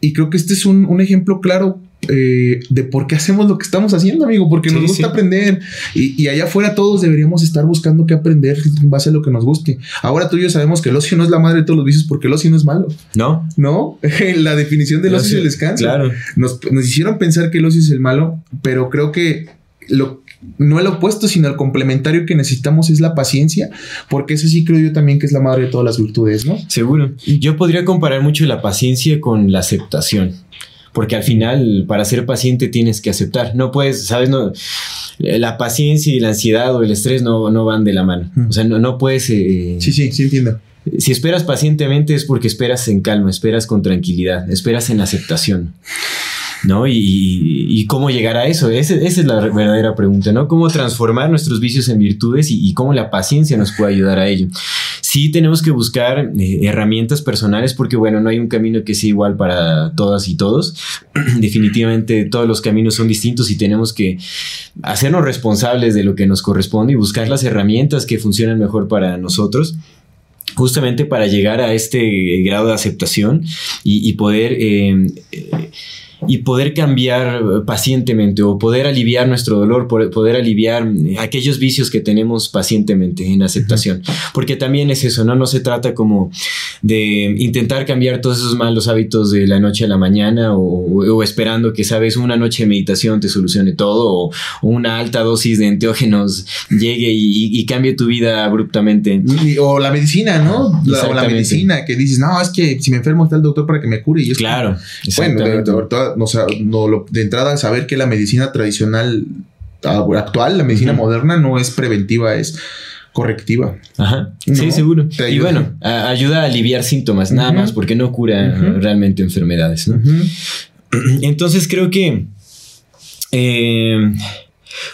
Y creo que este es un, un ejemplo claro eh, de por qué hacemos lo que estamos haciendo, amigo, porque nos Sí, gusta sí. aprender. Y, y allá afuera todos deberíamos estar buscando qué aprender en base a lo que nos guste. Ahora tú y yo sabemos que el ocio no es la madre de todos los vicios porque el ocio no es malo, ¿No? ¿no? la definición del ocio es el descanso Claro. nos, nos hicieron pensar que el ocio es el malo, pero creo que lo, no el opuesto, sino el complementario que necesitamos es la paciencia, porque eso sí creo yo también que es la madre de todas las virtudes, ¿no? Seguro. Yo podría comparar mucho la paciencia con la aceptación. Porque al final, para ser paciente, tienes que aceptar. No puedes, ¿sabes? No, la paciencia y la ansiedad o el estrés no, no van de la mano. Mm. O sea, no, no puedes. eh, Sí, sí, sí entiendo. Si esperas pacientemente es porque esperas en calma, esperas con tranquilidad, esperas en aceptación. ¿No? Y, cómo llegar a eso. Esa es la verdadera pregunta, ¿no? Cómo transformar nuestros vicios en virtudes y, cómo la paciencia nos puede ayudar a ello. Sí tenemos que buscar eh, herramientas personales porque, bueno, no hay un camino que sea igual para todas y todos. Definitivamente todos los caminos son distintos y tenemos que hacernos responsables de lo que nos corresponde y buscar las herramientas que funcionan mejor para nosotros justamente para llegar a este grado de aceptación y, poder eh, y poder cambiar pacientemente o poder aliviar nuestro dolor, poder aliviar eh, aquellos vicios que tenemos pacientemente en aceptación. Porque también es eso, ¿no? No se trata como de intentar cambiar todos esos malos hábitos de la noche a la mañana o, o esperando que, sabes, una noche de meditación te solucione todo o, o una alta dosis de enteógenos llegue y, cambie tu vida abruptamente. O la medicina, ¿no? La- o la medicina que dices, no, es que si me enfermo está el doctor para que me cure. Y es Claro, Bueno, de, exactamente. de- de- o sea, no, lo- de entrada saber que la medicina tradicional ah, actual, la medicina moderna, no es preventiva, es correctiva. Ajá. ¿no? Sí, seguro. Y bueno, a- ayuda a aliviar síntomas, nada más, porque no cura Ujú. realmente enfermedades. ¿no? Entonces creo que, eh,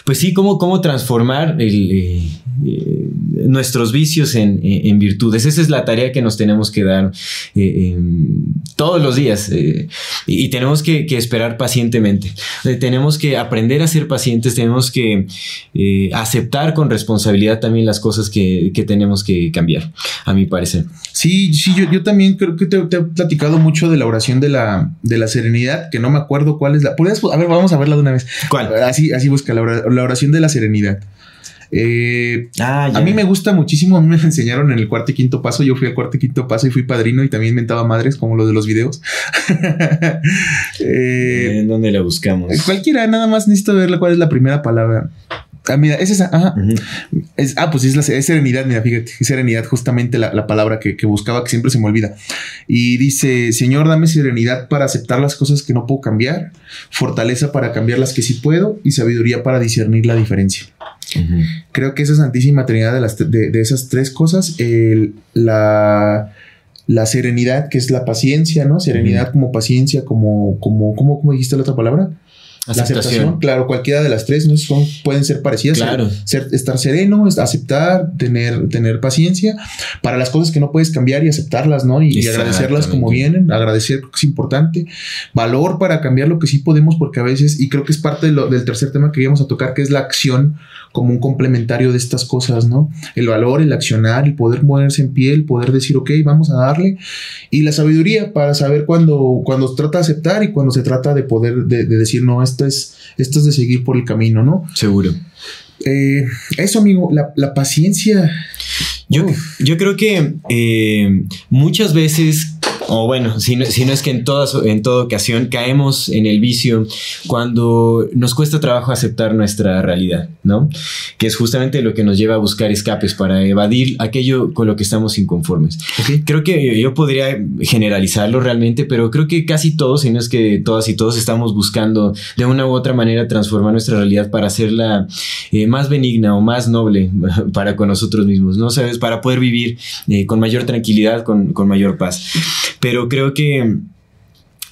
pues sí, cómo, cómo transformar el, eh, nuestros vicios en, en- en virtudes. Esa es la tarea que nos tenemos que dar eh, eh, todos los días eh, y, tenemos que, que esperar pacientemente. Tenemos que aprender a ser pacientes, tenemos que aceptar con responsabilidad también las cosas que, que tenemos que cambiar, a mi parecer. Sí, sí, yo, yo también creo que te, te he platicado mucho de la oración de la, de la serenidad, que no me acuerdo cuál es la. ¿Puedes- A ver, vamos a verla de una vez. ¿Cuál? Así, así busca la oración de la serenidad. Eh, Ah, a mí me gusta muchísimo, a mí me enseñaron en el cuarto y quinto paso, yo fui al cuarto y quinto paso y fui padrino y también mentaba madres como lo de los videos. Eh, ¿En dónde la buscamos? cualquiera, nada más necesito ver cuál es la primera palabra. Ah, mira, es esa. Ajá. Es- ah, pues es, la, es serenidad, mira, fíjate, es serenidad, justamente la, la palabra que, que buscaba, que siempre se me olvida. Y dice, Señor, dame serenidad para aceptar las cosas que no puedo cambiar, fortaleza para cambiar las que sí puedo y sabiduría para discernir la diferencia. Creo que esa Santísima Trinidad de, las, de, de esas tres cosas, el- la, la serenidad, que es la paciencia, ¿no? Serenidad como paciencia, como, como, ¿cómo, cómo dijiste la otra palabra? La aceptación, claro, cualquiera de las tres ¿no? Son, pueden ser parecidas. Claro. Ser, estar sereno, aceptar, tener, tener paciencia para las cosas que no puedes cambiar y aceptarlas, ¿no? Y, agradecerlas como vienen, agradecer es importante. Valor para cambiar lo que sí podemos, porque a veces, y creo que es parte del tercer tema que íbamos a tocar, que es la acción como un complementario de estas cosas, ¿no? El valor, el accionar, el poder moverse en pie, el poder decir, ok, vamos a darle. Y la sabiduría para saber cuando, cuando se trata de aceptar y cuando se trata de poder, de, decir, no, esto es, esto es de seguir por el camino, ¿no? Seguro. Eh, eso, amigo, la, paciencia. Yo, yo creo que eh, muchas veces o bueno, si no, es que en, todas, en toda ocasión caemos en el vicio cuando nos cuesta trabajo aceptar nuestra realidad, ¿no? Que es justamente lo que nos lleva a buscar escapes para evadir aquello con lo que estamos inconformes. Creo que yo podría generalizarlo realmente, pero creo que casi todos, si no es que todas y todos estamos buscando de una u otra manera transformar nuestra realidad para hacerla eh, más benigna o más noble para con nosotros mismos, ¿no? ¿Sabes? Para poder vivir eh, con mayor tranquilidad, con, con mayor paz. Pero creo que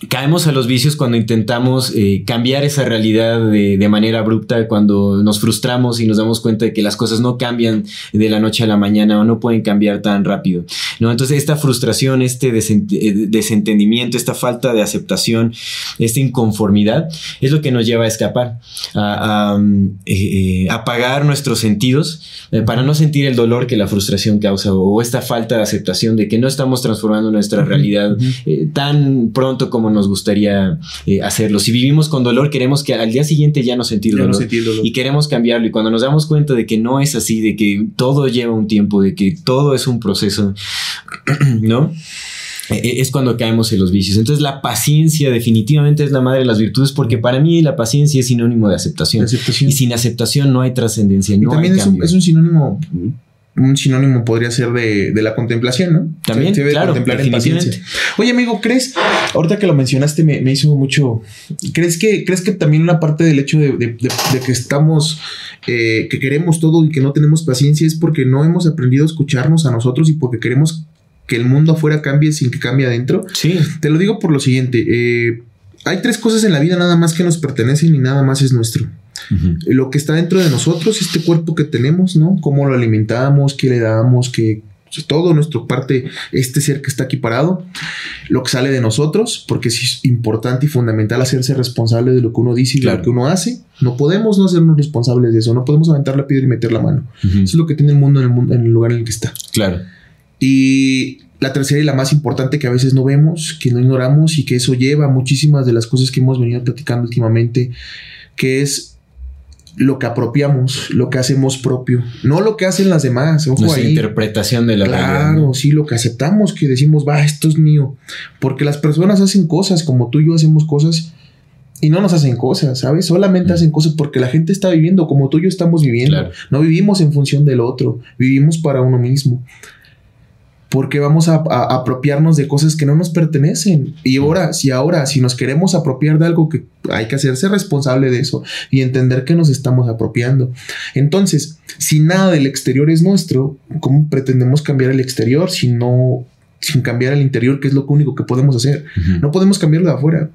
Caemos a los vicios cuando intentamos eh, cambiar esa realidad de, manera abrupta, cuando nos frustramos y nos damos cuenta de que las cosas no cambian de la noche a la mañana o no pueden cambiar tan rápido. ¿no? Entonces esta frustración, este eh, desentendimiento, esta falta de aceptación, esta inconformidad es lo que nos lleva a escapar, a, eh, apagar nuestros sentidos para no sentir el dolor que la frustración causa o esta falta de aceptación de que no estamos transformando nuestra realidad tan pronto como nos gustaría eh, hacerlo. Si vivimos con dolor, queremos que al día siguiente ya no sentir dolor, y queremos cambiarlo. Y cuando nos damos cuenta de que no es así, de que todo lleva un tiempo, de que todo es un proceso, ¿no? E, e, es cuando caemos en los vicios. Entonces la paciencia definitivamente es la madre de las virtudes porque para mí la paciencia es sinónimo de aceptación. Y sin aceptación no hay trascendencia. No también es, es, un, sinónimo un sinónimo podría ser de, la contemplación, ¿no? También, claro, contemplar en paciencia. Oye, amigo, ¿crees, ahorita que lo mencionaste, me, hizo mucho, ¿crees que, ¿crees que también una parte del hecho de, que estamos, eh, que queremos todo y que no tenemos paciencia es porque no hemos aprendido a escucharnos a nosotros y porque queremos que el mundo afuera cambie sin que cambie adentro? Sí. Te lo digo por lo siguiente, eh, hay tres cosas en la vida nada más que nos pertenecen y nada más es nuestro. Lo que está dentro de nosotros, este cuerpo que tenemos, ¿no? Cómo lo alimentamos, qué le damos, qué todo nuestro parte, este ser que está aquí parado, lo que sale de nosotros, porque es importante y fundamental hacerse responsable de lo que uno dice y de lo que uno hace. No podemos no hacernos responsables de eso, no podemos aventar la piedra y meter la mano. Eso es lo que tiene el mundo en el, mundo, en el lugar en el que está. Claro. Y la tercera y la más importante que a veces no vemos, que no ignoramos y que eso lleva a muchísimas de las cosas que hemos venido platicando últimamente, que es lo que apropiamos, lo que hacemos propio, no lo que hacen las demás. Ojo Nuestra interpretación de la Claro, sí, lo que aceptamos, que decimos, va, esto es mío. Porque las personas hacen cosas como tú y yo hacemos cosas y no nos hacen cosas, ¿sabes? Solamente hacen cosas porque la gente está viviendo como tú y yo estamos viviendo. No vivimos en función del otro, vivimos para uno mismo porque vamos a, apropiarnos de cosas que no nos pertenecen. Y ahora, si ahora, si nos queremos apropiar de algo que hay que hacerse responsable de eso y entender que nos estamos apropiando. Entonces, si nada del exterior es nuestro, ¿cómo pretendemos cambiar el exterior si no, sin cambiar el interior, que es lo único que podemos hacer? No podemos cambiarlo de afuera.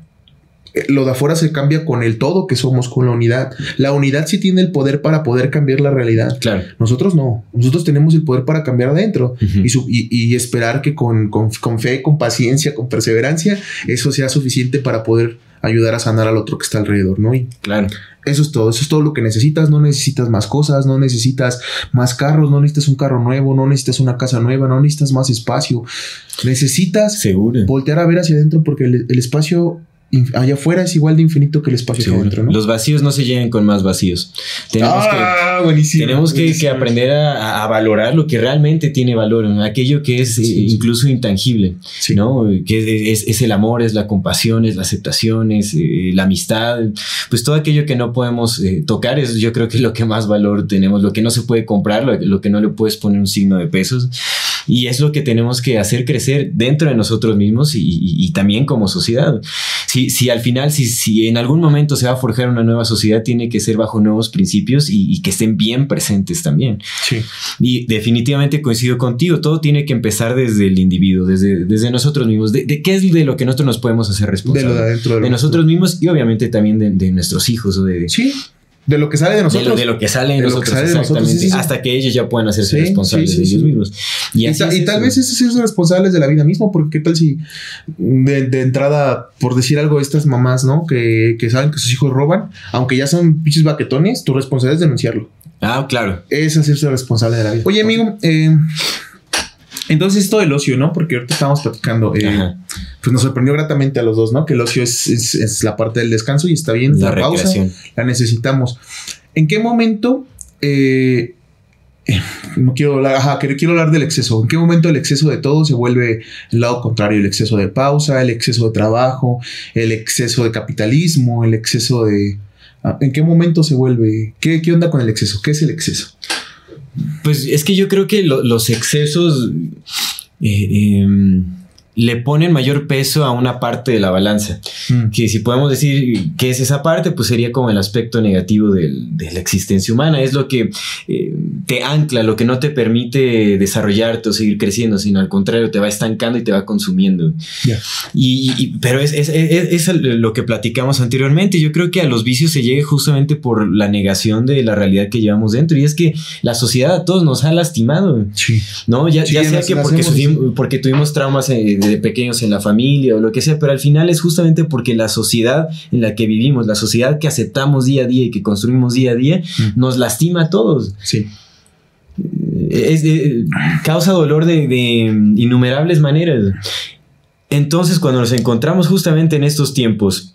Eh, lo de afuera se cambia con el todo que somos, con la unidad. La unidad sí tiene el poder para poder cambiar la realidad. Claro. Nosotros no. Nosotros tenemos el poder para cambiar adentro y, esperar que con, fe, con paciencia, con perseverancia, eso sea suficiente para poder ayudar a sanar al otro que está alrededor, ¿no? Y claro. Eso es todo, eso es todo lo que necesitas, no necesitas más cosas, no necesitas más carros, no necesitas un carro nuevo, no necesitas una casa nueva, no necesitas más espacio. Necesitas Seguro. voltear a ver hacia adentro porque el espacio allá afuera es igual de infinito que el espacio adentro, ¿no? Los vacíos no se llenan con más vacíos. Tenemos ah, que, tenemos que, aprender a, valorar lo que realmente tiene valor, aquello que es incluso intangible, ¿no? Que es, el amor, es la compasión, es la aceptación, es eh, la amistad, pues todo aquello que no podemos eh, tocar es yo creo que es lo que más valor tenemos, lo que no se puede comprar, lo, lo que no le puedes poner un signo de pesos Y es lo que tenemos que hacer crecer dentro de nosotros mismos y, también como sociedad. Si, si al final, si, si, en algún momento se va a forjar una nueva sociedad, tiene que ser bajo nuevos principios y, que estén bien presentes también. Sí. Y definitivamente coincido contigo, todo tiene que empezar desde el individuo, desde, desde nosotros mismos. De, qué es de lo que nosotros nos podemos hacer responsables? De lo de adentro. De, nosotros mismos y obviamente también de, nuestros hijos o de... Sí. De lo que sale de nosotros. De lo, que sale de, nosotros, hasta que ellos ya puedan hacerse responsables de ellos mismos. Y, tal vez es ser responsables de la vida misma, porque qué tal si de, entrada, por decir algo, estas mamás, ¿no? Que, que saben que sus hijos roban, aunque ya son pinches baquetones, tu responsabilidad es denunciarlo. Ah, claro. Es hacerse responsable de la vida. Oye, amigo, eh, entonces esto del ocio, ¿no? Porque ahorita estábamos platicando, eh, pues nos sorprendió gratamente a los dos, ¿no? Que el ocio es, la parte del descanso y está bien, la, pausa, la necesitamos. ¿En qué momento, eh, no quiero hablar, ajá, quiero hablar del exceso. ¿En qué momento el exceso de todo se vuelve el lado contrario? El exceso de pausa, el exceso de trabajo, el exceso de capitalismo, el exceso de... Ah, ¿En qué momento se vuelve? ¿Qué, qué onda con el exceso? ¿Qué es el exceso? Pues es que yo creo que los excesos eh, em, le ponen mayor peso a una parte de la balanza. Mm. Que si podemos decir que es esa parte, pues sería como el aspecto negativo de la existencia humana. Es lo que eh, te ancla, lo que no te permite desarrollarte o seguir creciendo, sino al contrario, te va estancando y te va consumiendo. Y, pero es, es, lo que platicamos anteriormente. Yo creo que a los vicios se llega justamente por la negación de la realidad que llevamos dentro. Y es que la sociedad a todos nos ha lastimado. ¿No? Ya, sea que porque, porque tuvimos traumas. Eh, de pequeños en la familia o lo que sea, pero al final es justamente porque la sociedad en la que vivimos, la sociedad que aceptamos día a día y que construimos día a día, mm. nos lastima a todos. Sí. Eh, es, causa dolor de, de innumerables maneras. Entonces, cuando nos encontramos justamente en estos tiempos,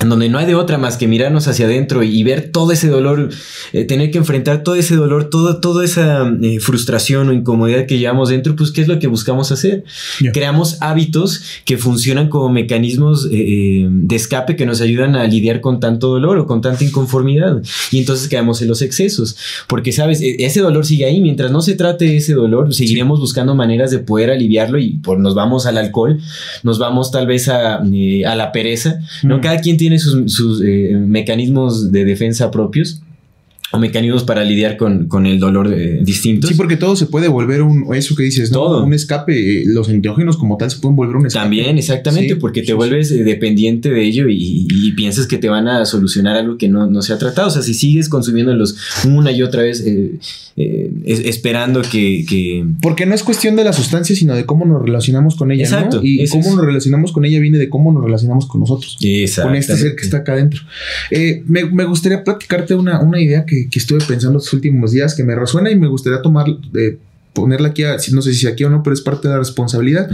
en donde no hay de otra más que mirarnos hacia adentro y, ver todo ese dolor, eh, tener que enfrentar todo ese dolor, todo, toda esa eh, frustración o incomodidad que llevamos dentro, pues ¿qué es lo que buscamos hacer? Creamos hábitos que funcionan como mecanismos eh, de escape que nos ayudan a lidiar con tanto dolor o con tanta inconformidad. Y entonces quedamos en los excesos, porque sabes, e, ese dolor sigue ahí, mientras no se trate ese dolor, seguiremos buscando maneras de poder aliviarlo y por, nos vamos al alcohol, nos vamos tal vez a, a la pereza, ¿no? Mm. Cada quien tiene tiene sus, eh, mecanismos de defensa propios o mecanismos para lidiar con, con el dolor eh, distintos. Sí, porque todo se puede volver un, eso que dices, ¿no? Todo. Un escape, eh, los enteógenos como tal se pueden volver un escape. También, exactamente, porque te vuelves eh, dependiente de ello y, piensas que te van a solucionar algo que no, no, se ha tratado. O sea, si sigues consumiéndolos una y otra vez, esperando que, que, Porque no es cuestión de la sustancia, sino de cómo nos relacionamos con ella. Exacto. Y cómo nos relacionamos con ella viene de cómo nos relacionamos con nosotros. Exacto. Con este ser que está acá adentro. me, me gustaría platicarte una, una idea que que, estuve pensando estos últimos días que me resuena y me gustaría tomar, ponerla aquí, no sé si aquí o no, pero es parte de la responsabilidad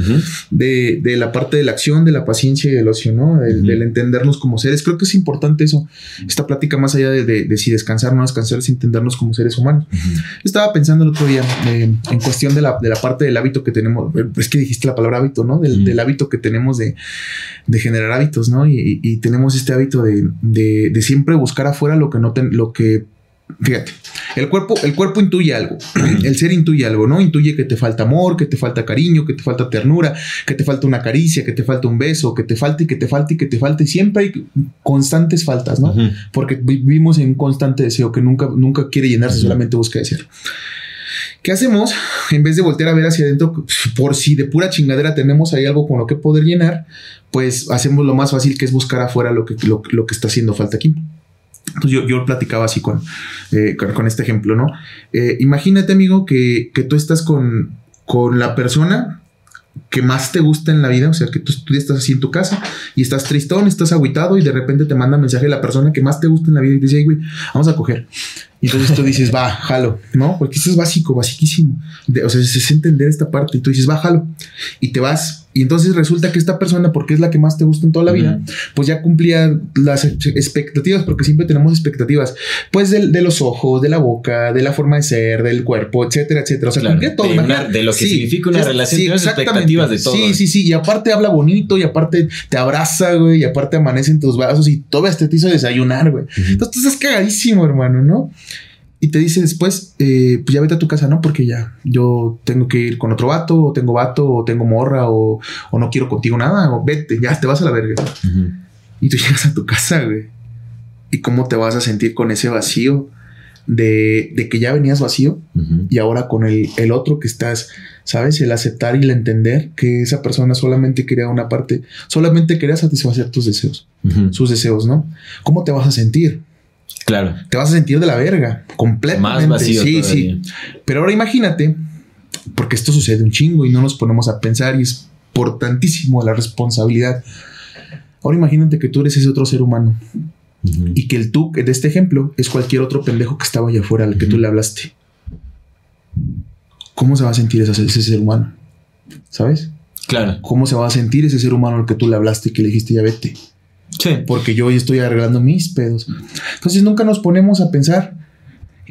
de, la parte de la acción, de la paciencia y del ocio, ¿no? Del, entendernos como seres. Creo que es importante eso, esta plática más allá de, si descansar o no descansar, es entendernos como seres humanos. Estaba pensando el otro día eh, en cuestión de la, parte del hábito que tenemos, eh, es que dijiste la palabra hábito, ¿no? Del, hábito que tenemos de, generar hábitos, ¿no? Y, tenemos este hábito de, siempre buscar afuera lo que no lo que Fíjate, el cuerpo, el cuerpo intuye algo, el ser intuye algo, ¿no? Intuye que te falta amor, que te falta cariño, que te falta ternura, que te falta una caricia, que te falta un beso, que te falta y que te falta y que te falta y siempre hay constantes faltas, ¿no? Porque vivimos en un constante deseo que nunca, nunca quiere llenarse, solamente busca desear. ¿Qué hacemos? En vez de voltear a ver hacia adentro, por si de pura chingadera tenemos ahí algo con lo que poder llenar, pues hacemos lo más fácil que es buscar afuera lo que, lo, lo que está haciendo falta aquí. Entonces yo, yo platicaba así con, eh, con, este ejemplo, ¿no? Eh, imagínate, amigo, que, que, tú estás con, con la persona que más te gusta en la vida, o sea, que tú, tú, estás así en tu casa y estás tristón, estás aguitado y de repente te manda mensaje la persona que más te gusta en la vida y te dice, güey, vamos a coger. Y entonces tú dices, va, jalo, ¿no? Porque eso es básico, basiquísimo. o sea, es entender esta parte y tú dices, va, jalo. Y te vas y entonces resulta que esta persona, porque es la que más te gusta en toda la vida, pues ya cumplía las expectativas, porque siempre tenemos expectativas, pues de, los ojos, de la boca, de la forma de ser, del cuerpo, etcétera, etcétera. O sea, cumplía todo. De, lo que significa una relación, sí, expectativas de todo. Sí, sí, sí. Y aparte habla bonito, y aparte te abraza, güey, y aparte amanece en tus brazos y todo este te hizo desayunar, güey. Entonces tú estás cagadísimo, hermano, ¿no? Y te dice después, eh, pues ya vete a tu casa, ¿no? Porque ya yo tengo que ir con otro vato, o tengo vato, o tengo morra, o, o no quiero contigo nada, o vete, ya te vas a la verga. Y tú llegas a tu casa, güey. ¿Y cómo te vas a sentir con ese vacío de, de que ya venías vacío y ahora con el, el otro que estás, ¿sabes? El aceptar y el entender que esa persona solamente quería una parte, solamente quería satisfacer tus deseos, sus deseos, ¿no? ¿Cómo te vas a sentir? Claro. Te vas a sentir de la verga, completamente. Más vacío. sí, todavía. sí. Pero ahora imagínate, porque esto sucede un chingo y no nos ponemos a pensar y es importantísimo la responsabilidad. Ahora imagínate que tú eres ese otro ser humano y que el tú de este ejemplo es cualquier otro pendejo que estaba allá afuera al que tú le hablaste. ¿Cómo se va a sentir ese, ese ser humano? ¿Sabes? Claro. ¿Cómo se va a sentir ese ser humano al que tú le hablaste y que le dijiste ya vete? Sí. Porque yo hoy estoy arreglando mis pedos. Entonces nunca nos ponemos a pensar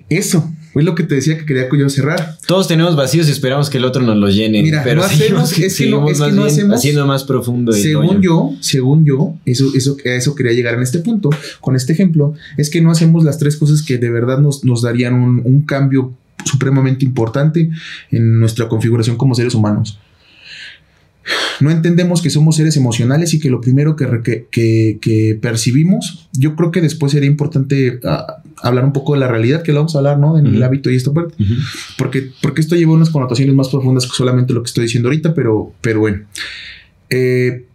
eso. Fue lo que te decía que quería yo cerrar. Todos tenemos vacíos y esperamos que el otro nos lo llene. Mira, pero no hacemos- es que no- es que no hacemos- haciendo más profundo. Según yo, según yo, eso, eso, a eso quería llegar en este punto, con este ejemplo, es que no hacemos las tres cosas que de verdad nos, nos darían un, un cambio supremamente importante en nuestra configuración como seres humanos. No entendemos que somos seres emocionales y que lo primero que, que, que- que percibimos, yo creo que después sería importante ah, hablar un poco de la realidad, que lo vamos a hablar, ¿no? En el hábito y esta parte porque, porque esto lleva unas connotaciones más profundas que solamente lo que estoy diciendo ahorita, pero, pero bueno. Eh,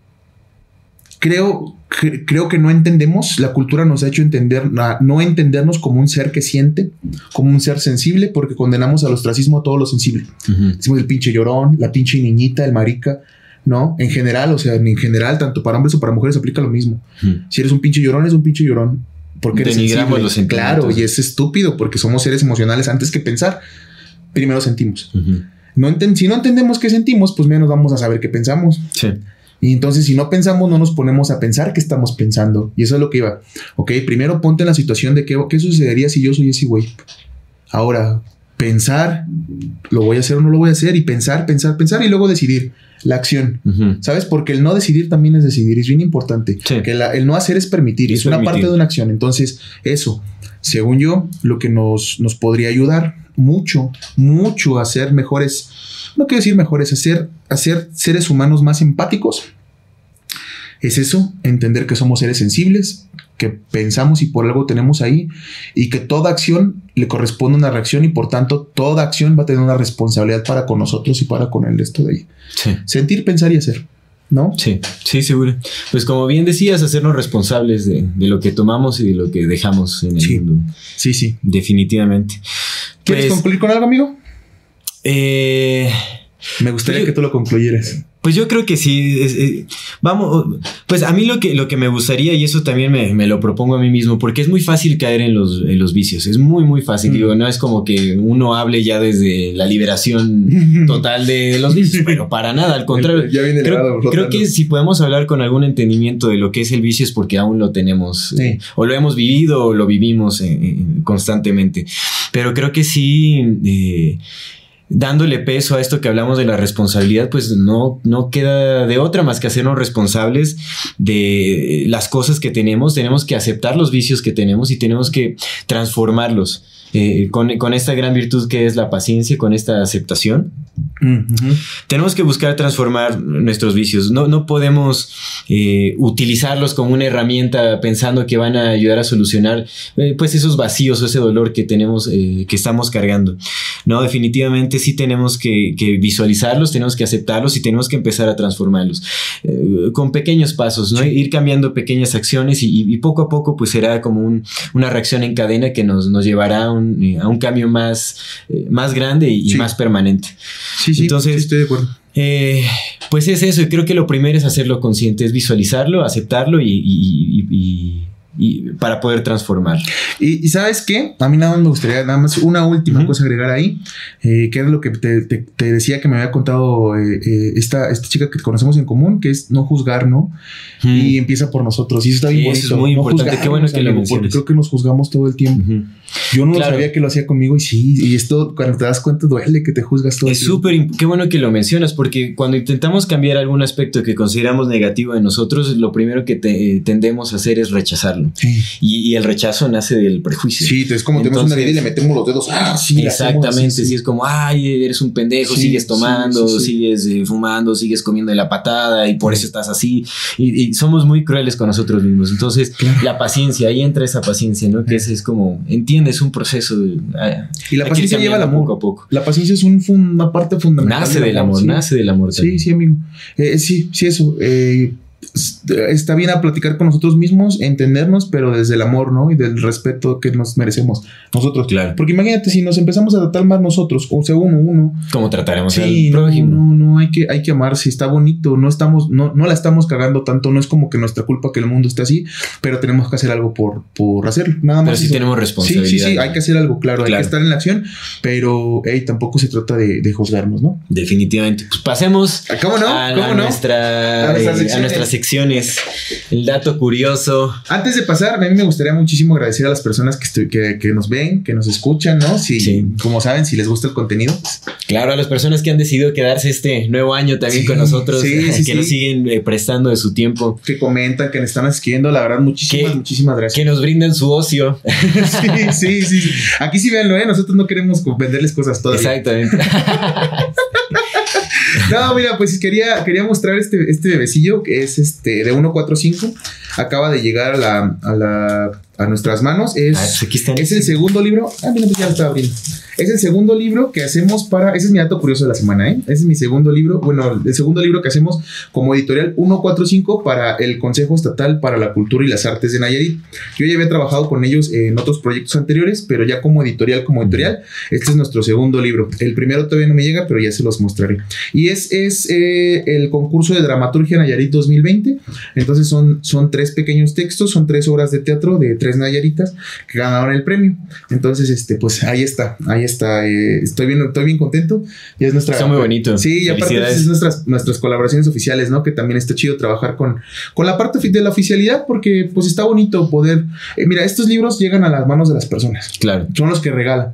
creo, cre- creo que no entendemos, la cultura nos ha hecho entender, no entendernos como un ser que siente, como un ser sensible, porque condenamos al ostracismo a todo lo sensible. Decimos el pinche llorón, la pinche niñita, el marica, ¿no? En general, o sea, en general, tanto para hombres o para mujeres aplica lo mismo. Si eres un pinche llorón, es un pinche llorón. Porque eres sensible. los. Claro, y es estúpido porque somos seres emocionales antes que pensar. Primero sentimos. Ujú. No enten- si no entendemos qué sentimos, pues menos vamos a saber qué pensamos. Sí. Y entonces, si no pensamos, no nos ponemos a pensar qué estamos pensando. Y eso es lo que iba. Ok, primero ponte en la situación de qué, qué sucedería si yo soy ese güey. Ahora, pensar, lo voy a hacer o no lo voy a hacer, y pensar, pensar, pensar, y luego decidir la acción. ¿Sabes? Porque el no decidir también es decidir, es bien importante. Sí. Que la- el no hacer es permitir, Es es, una permitir. parte de una acción. Entonces, eso, según yo, lo que nos, nos podría ayudar mucho, mucho a ser mejores, no quiero decir mejores, a ser seres humanos más empáticos. Es eso, entender que somos seres sensibles, que pensamos y por algo tenemos ahí, y que toda acción le corresponde una reacción y por tanto toda acción va a tener una responsabilidad para con nosotros y para con el resto de ahí. Sí. Sentir, pensar y hacer, ¿no? Sí, sí, seguro. Pues como bien decías, hacernos responsables de, de lo que tomamos y de lo que dejamos en el Sí. mundo. Sí, sí. Definitivamente. ¿Quieres Pues, concluir con algo, amigo? Eh, Me gustaría yo- que tú lo concluyeras. Pues yo creo que sí. es- eh, vamos, pues a mí lo que, lo que me gustaría, y eso también me, me lo propongo a mí mismo, porque es muy fácil caer en los, en los vicios. Es muy, muy fácil. Mm. Digo, no es como que uno hable ya desde la liberación total de los vicios, pero para nada, al contrario. Ya viene Creo, elevado, creo que si podemos hablar con algún entendimiento de lo que es el vicio es porque aún lo tenemos eh, o lo hemos vivido o lo vivimos eh, constantemente. Pero creo que sí, eh, dándole peso a esto que hablamos de la responsabilidad, pues no, no queda de otra más que hacernos responsables de las cosas que tenemos. Tenemos que aceptar los vicios que tenemos y tenemos que transformarlos. Eh, con, con esta gran virtud que es la paciencia, con esta aceptación, tenemos que buscar transformar nuestros vicios. No, no podemos eh, utilizarlos como una herramienta pensando que van a ayudar a solucionar eh, pues esos vacíos o ese dolor que tenemos, que estamos cargando. No, definitivamente sí tenemos que, que visualizarlos, tenemos que aceptarlos y tenemos que empezar a transformarlos con pequeños pasos, ¿no? Ir cambiando pequeñas acciones y, y poco a poco pues será como un- una reacción en cadena que nos, nos llevará a un, eh, a un cambio más, eh, más grande y, más permanente. Sí, sí, Entonces- sí, estoy de acuerdo. Eh, pues es eso, y creo que lo primero es hacerlo consciente, es visualizarlo, aceptarlo y, y- y- y- para poder transformar. Y, y sabes qué? A mí nada más me gustaría, nada más una última Ujú. cosa agregar ahí, eh, que era lo que te, te- te decía que me había contado eh, eh, esta, esta chica que conocemos en común, que es no juzgar, ¿no? Y empieza por nosotros. Y eso está bien eso es muy no importante. Qué bueno que lo Porque creo que nos juzgamos todo el tiempo. Ujú. Yo no Claro. sabía que lo hacía conmigo y sí, y esto cuando te das cuenta duele que te juzgas todo Es súper, qué bueno que lo mencionas, porque cuando intentamos cambiar algún aspecto que consideramos negativo de nosotros, lo primero que te- tendemos a hacer es rechazarlo. ¿No? Sí. Y, y el rechazo nace del prejuicio. Sí, es como tenemos una herida y le metemos los dedos. Ah, sí, Exactamente, así, sí, es como, ay, eres un pendejo, Sí, sigues tomando, sigues eh, fumando, sigues comiendo de la patada y por eso estás así. Y, y somos muy crueles con nosotros mismos. Entonces, Claro. la paciencia, ahí entra esa paciencia, ¿no? Que es, es como, entiendes un proceso. de- ah, Y la paciencia lleva al amor. Poco a poco. La paciencia es un una parte fundamental. Nace del amor, nace del amor. Sí, también. sí, amigo. Eh, sí, sí, eso. eh, está bien a platicar con nosotros mismos, entendernos, pero desde el amor, ¿no? Y del respeto que nos merecemos nosotros. Claro. Porque imagínate, si nos empezamos a tratar más nosotros, o sea, uno, uno. ¿Cómo trataremos Sí, al no, prójimo? no, no, hay que, hay que amar, si está bonito, no estamos, no, no la estamos cagando tanto, no es como que nuestra culpa que el mundo esté así, pero tenemos que hacer algo por, por hacerlo, nada más. Pero sí eso. tenemos Sí, responsabilidad. sí, sí, hay que hacer algo, claro, hay que estar en la acción, pero hey, tampoco se trata de, de juzgarnos, ¿no? Definitivamente. Pues pasemos Ah, ¿Cómo no? a, ¿Cómo a no? nuestra, A eh, a. nuestras secciones. El dato curioso. Antes de pasar, a mí me gustaría muchísimo agradecer a las personas que, estoy- que, que nos ven, que nos escuchan, ¿no? Si, Sí. como saben, si les gusta el contenido, pues, Claro, a las personas que han decidido quedarse este nuevo año también Sí, con nosotros, sí, sí, que nos siguen eh, prestando de su tiempo, que comentan, que nos están escribiendo, la verdad, muchísimas, Que- muchísimas gracias. que nos brindan su ocio. sí, sí, sí. Aquí sí véanlo, ¿eh? Nosotros no queremos venderles cosas todavía. Exactamente. No, mira, pues quería, quería mostrar este, este bebecillo que es este de 145. Acaba de llegar a la, a la a nuestras manos. Es, Ah, pues aquí es el segundo libro. Ah, mira, pues ya lo estaba abriendo. Es el segundo libro que hacemos para. Ese es mi dato curioso de la semana, ¿eh? Ese es mi segundo libro. Bueno, el segundo libro que hacemos como editorial 145 para el Consejo Estatal para la Cultura y las Artes de Nayarit. Yo ya había trabajado con ellos en otros proyectos anteriores, pero ya como editorial, como editorial, este es nuestro segundo libro. El primero todavía no me llega, pero ya se los mostraré. Y es, es eh, el concurso de dramaturgia Nayarit 2020. Entonces son, son tres pequeños textos, son tres obras de teatro de tres Nayaritas que ganaron el premio. Entonces, este, pues ahí está, ahí está. eh, estoy bien, estoy bien contento. Ya es nuestra. Está muy bonito. Sí, y aparte pues, es nuestras, nuestras colaboraciones oficiales, ¿no? Que también está chido trabajar con, con la parte de la oficialidad, porque pues está bonito poder. eh, mira, estos libros llegan a las manos de las personas Claro. son los que regalan.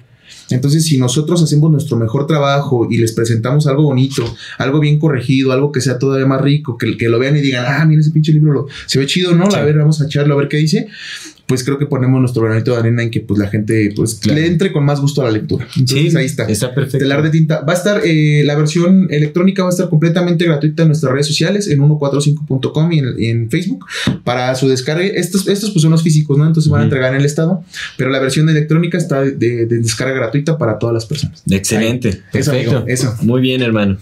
Entonces, si nosotros hacemos nuestro mejor trabajo y les presentamos algo bonito, algo bien corregido, algo que sea todavía más rico, que, que lo vean y digan, ah, mira ese pinche libro, lo, se ve chido, ¿no? Sí. A ver, vamos a echarlo a ver qué dice. Pues creo que ponemos nuestro granito de arena en que pues la gente pues Claro. le entre con más gusto a la lectura. Entonces Sí, ahí está. Está perfecto. Telar de tinta. Va a estar, eh, la versión electrónica va a estar completamente gratuita en nuestras redes sociales, en 145.com y en, Facebook, para su descarga. Estos, estos pues son los físicos, ¿no? Entonces se van a entregar en el estado, pero la versión electrónica está de, de- de descarga gratuita para todas las personas. Excelente. Eso, Perfecto. amigo, eso. Muy bien, hermano.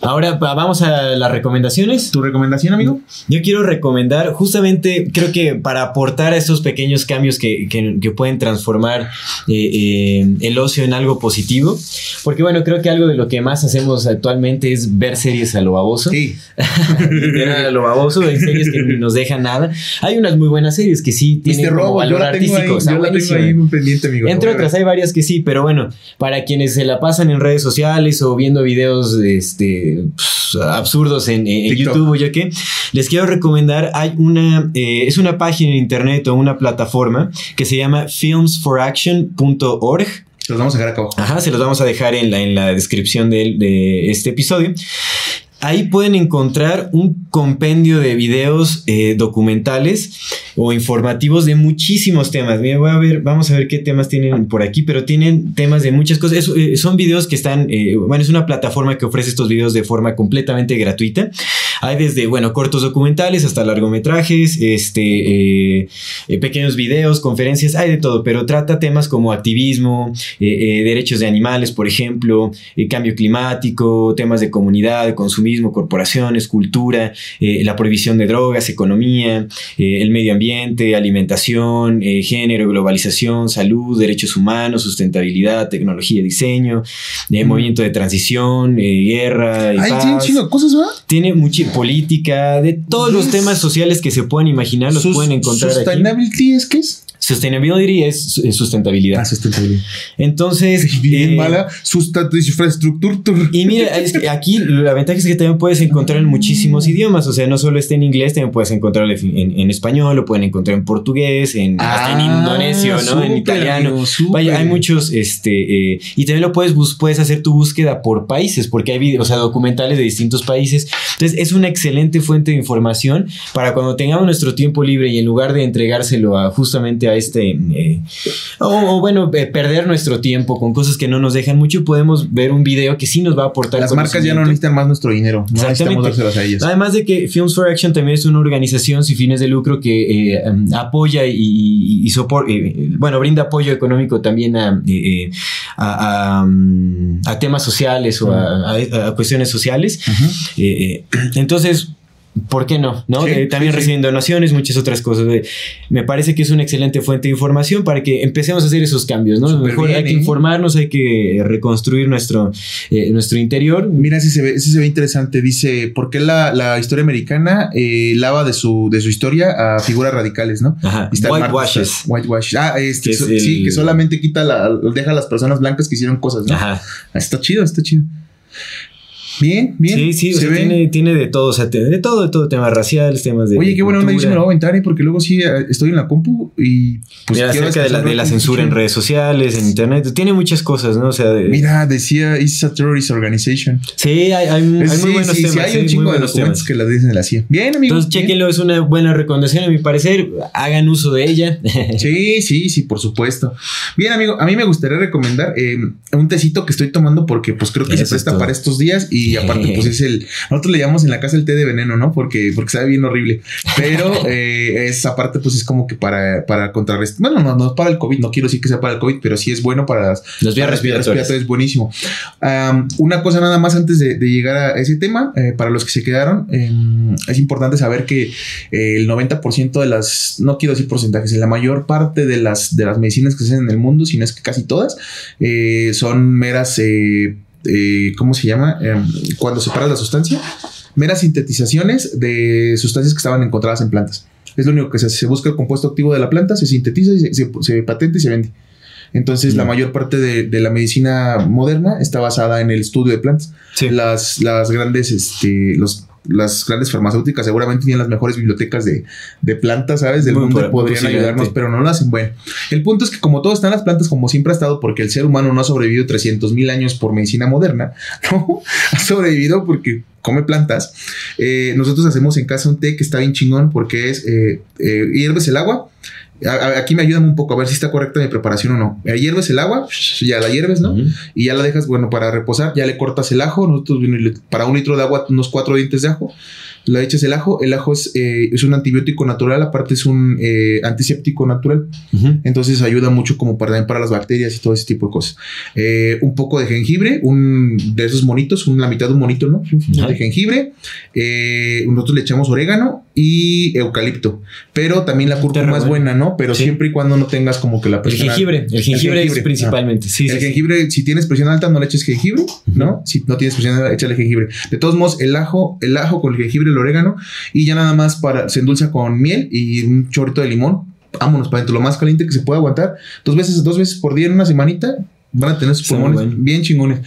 Ahora vamos a las recomendaciones. ¿Tu recomendación, amigo? Yo quiero recomendar, justamente, creo que para aportar a esos pequeños cambios que, que- que pueden transformar eh, eh, el ocio en algo positivo, porque bueno, creo que algo de lo que más hacemos actualmente es ver series a lo baboso. Sí. A lo baboso, hay series que nos dejan nada. Hay unas muy buenas series que sí tienen Este como robo, yo valor artístico. yo. Entre otras, hay varias que sí, pero bueno, para quienes se la pasan en redes sociales o viendo videos este, absurdos en. YouTube o ya qué, les quiero recomendar, hay una, eh, es una página en internet o una plataforma que se llama filmsforaction.org. Los vamos a dejar acá abajo. Ajá, se los vamos a dejar en la, en la descripción de, de este episodio. Ahí pueden encontrar un compendio de videos eh, documentales o informativos de muchísimos temas. Mira, voy a ver, vamos a ver qué temas tienen por aquí, pero tienen temas de muchas cosas. Es- eh, son videos que están, eh, bueno, es una plataforma que ofrece estos videos de forma completamente gratuita. Hay desde, bueno, cortos documentales hasta largometrajes, este, eh, eh, pequeños videos, conferencias, hay de todo, pero trata temas como activismo, eh, derechos de animales, por ejemplo, cambio climático, temas de comunidad, consumismo, corporaciones, cultura, la prohibición de drogas, economía, el medio ambiente, alimentación, género, globalización, salud, derechos humanos, sustentabilidad, tecnología, diseño, Mm. movimiento de transición, guerra, y Ay, paz. Tiene mucha política, de todos los Yes. temas sociales que se puedan imaginar, los pueden encontrar aquí. Sustainability es que es. Sustainability es, es sustentabilidad. Ah, sustentabilidad. Entonces. Bien eh, mala infraestructura. Y mira, es que aquí la ventaja es que también puedes encontrar en muchísimos idiomas. O sea, no solo está en inglés, también puedes encontrarlo en, en español, lo pueden encontrar en portugués, en, hasta en Ah, indonesio, ¿no? súper, en italiano. Vaya, hay muchos, este, eh, y también lo puedes, puedes hacer tu búsqueda por países, porque hay videos, o sea, documentales de distintos países. Entonces, es una excelente fuente de información para cuando tengamos nuestro tiempo libre y en lugar de entregárselo a justamente a este, eh, o, o bueno, eh, perder nuestro tiempo con cosas que no nos dejan mucho, podemos ver un video que sí nos va a aportar. Las marcas ya no necesitan más nuestro dinero. No necesitamos dárselas a ellas. Además de que Films for Action también es una organización sin fines de lucro que eh, em, apoya y, y, y sopor- eh, bueno, brinda apoyo económico también a, a, a, mm, a temas sociales o a, cuestiones sociales. Entonces, ¿por qué no? ¿No? Sí, Eh, también sí, sí. reciben donaciones, muchas otras cosas. Eh, me parece que es una excelente fuente de información para que empecemos a hacer esos cambios, ¿no? Mejor bien, hay que ¿eh? informarnos, hay que reconstruir nuestro, eh, nuestro interior. Mira, ese se ve, se ve interesante. Dice, ¿por qué la, la historia americana lava de su, de su historia a figuras radicales, no? Ajá. Whitewashes. Whitewashes. Ah, este, so- el- sí, que solamente quita la, deja a las personas blancas que hicieron cosas, ¿no? Ajá. Está chido, está chido. Bien, bien. Sí, sí, o se sea, ve. tiene, tiene de todo, o sea, de todo, de todo, temas raciales, temas de. Oye, qué buena onda, yo sí me lo voy a aventar, ¿eh? porque luego sí eh, estoy en la compu y pues Mira, acerca de la, de la censura en redes sociales, en internet, tiene muchas cosas, ¿no? O sea, de- Mira, decía, it's a terrorist organization. sí, hay, hay, hay muy sí, buenos sí, temas. sí, hay un muy chingo de documentos temas. que la dicen de la CIA. Bien, amigo. Entonces, bien. chequenlo, es una buena recomendación a mi parecer. Hagan uso de ella. Sí, sí, sí, por supuesto. Bien, amigo, a mí me gustaría recomendar eh, un tecito que estoy tomando porque pues creo que Eso se presta para estos días y aparte pues es el, nosotros le llamamos en la casa el té de veneno, ¿no? Porque, porque sabe bien horrible, pero eh, es aparte pues es como que para, para contrarrestar, bueno, no, no es para el COVID, no quiero decir que sea para el COVID, pero sí es bueno para las Los vías respiratorias. es buenísimo. Una cosa nada más antes de, de llegar a ese tema, eh, para los que se quedaron, em, es importante saber que eh, el 90% de las, no quiero decir porcentajes, la mayor parte de las, de las medicinas que se hacen en el mundo, si no es que casi todas, eh, son meras, eh, eh, ¿cómo se llama? Em, cuando separas la sustancia, meras sintetizaciones de sustancias que estaban encontradas en plantas. Es lo único que se hace. Se busca el compuesto activo de la planta, se sintetiza, y se, se- se patenta y se vende. Entonces, la Mm. mayor parte de, de la medicina moderna está basada en el estudio de plantas. Sí. Las, las grandes, este, los, las grandes farmacéuticas seguramente tienen las mejores bibliotecas de, de plantas, ¿sabes? Del Muy mundo por- podrían posiblemente. ayudarnos, pero no lo hacen. Bueno, el punto es que como todo está en las plantas, como siempre ha estado, porque el ser humano no ha sobrevivido 300 mil años por medicina moderna, ¿no? Ha sobrevivido porque come plantas. Eh, nosotros hacemos en casa un té que está bien chingón porque es, eh, eh, hierves el agua. A- Aquí me ayudan un poco a ver si está correcta mi preparación o no. Eh, Hierves el agua, ya la hierves, ¿no? Y ya la dejas, bueno, para reposar, ya le cortas el ajo, nosotros para un litro de agua, unos cuatro dientes de ajo, le echas el ajo, el ajo es, eh, es un antibiótico natural, aparte es un eh, antiséptico natural, entonces ayuda mucho como para, para las bacterias y todo ese tipo de cosas. Eh, un poco de jengibre, un de esos monitos, un, la mitad de un monito, ¿no? De jengibre, nosotros le echamos orégano y eucalipto, pero también la cúrcuma es buena. ¿no? Pero Sí. siempre y cuando no tengas como que la El persona- jengibre, el jengibre, es principalmente. Sí, el sí, sí. jengibre, si tienes presión alta, no le eches jengibre, ¿no? Si no tienes presión alta, échale jengibre. De todos modos, el ajo, el ajo con el jengibre, el orégano, y ya nada más para, se endulza con miel y un chorrito de limón. Vámonos para dentro, lo más caliente que se pueda aguantar. Dos veces, dos veces por día en una semanita, van a tener sus pulmones bueno. bien chingones.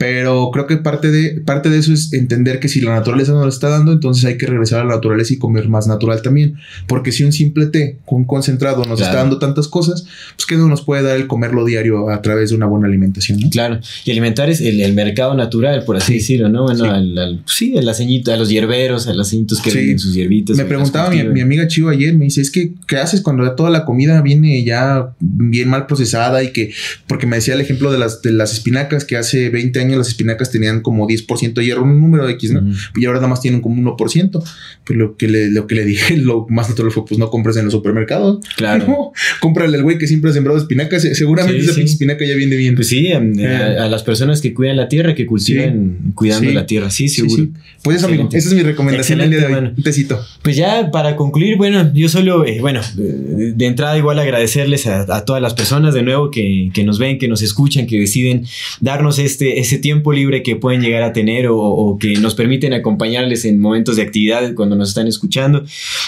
Pero creo que parte de, parte de eso es entender que si la naturaleza no lo está dando, entonces hay que regresar a la naturaleza y comer más natural también. Porque si un simple té con un concentrado nos Claro. está dando tantas cosas, pues que no nos puede dar el comerlo diario a través de una buena alimentación, ¿no? Claro, y alimentar es el, el mercado natural, por así Sí. decirlo, ¿no? Bueno, Sí. al, al- sí, a los hierberos, a las ceñitos que Sí. venden sus hierbitas. Me preguntaba mi, mi amiga Chivo ayer, me dice, es que, ¿qué haces cuando toda la comida viene ya bien mal procesada y que, porque me decía el ejemplo de las, de las espinacas, que hace 20 años las espinacas tenían como 10% de hierro, un número X, ¿no? Ujú. Y ahora nada más tienen como 1%. Pues lo que le, lo que le dije, lo más natural fue, pues no compres en los supermercados. Claro. No, cómprale al güey que siempre ha sembrado espinacas. se- Seguramente Sí, esa sí. pinche espinaca ya viene bien. Pues sí, Eh. a, a las personas que cuidan la tierra, que cultivan cuidando la tierra, sí, seguro. Pues eso, amigo. Esa es mi recomendación del día de hoy. Un tecito. Pues ya para concluir, bueno, yo solo, eh, bueno, de, de entrada igual agradecerles a, a todas las personas de nuevo que, que nos ven, que nos escuchan, que deciden darnos este, ese tiempo libre que pueden llegar a tener o, que nos permiten acompañarles en momentos de actividad cuando nos están escuchando.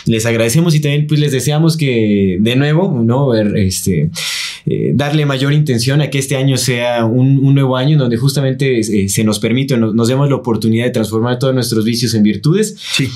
Les agradecemos y también pues les deseamos que de nuevo, ¿no? Ver, este, eh, darle mayor intención a que este año sea un, nuevo año donde justamente eh, se nos permite, nos, nos demos la oportunidad de transformar todos nuestros vicios en virtudes. Sí.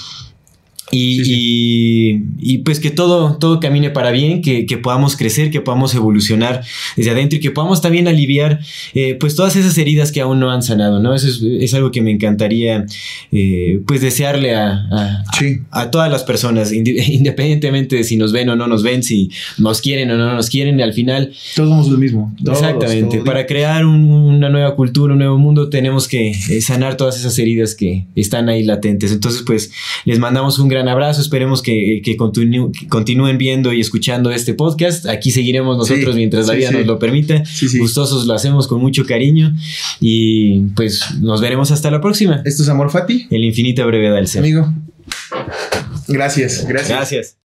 Y, Y, pues que todo, todo camine para bien, que, que, podamos crecer, que podamos evolucionar desde adentro y que podamos también aliviar eh, pues todas esas heridas que aún no han sanado, ¿no? Eso es, es algo que me encantaría eh, pues desearle a, a, a, todas las personas, independientemente de si nos ven o no nos ven, si nos quieren o no nos quieren, al final... Todos somos lo mismo. exactamente. para crear una nueva cultura, un nuevo mundo, tenemos que eh, sanar todas esas heridas que están ahí latentes. Entonces pues les mandamos un gran gran abrazo. Esperemos que, que, continúen viendo y escuchando este podcast. Aquí seguiremos nosotros mientras la vida nos lo permita. Gustosos lo hacemos con mucho cariño. Y pues nos veremos hasta la próxima. Esto es Amor Fati. El infinita brevedad del ser. Amigo. Gracias, gracias. Gracias.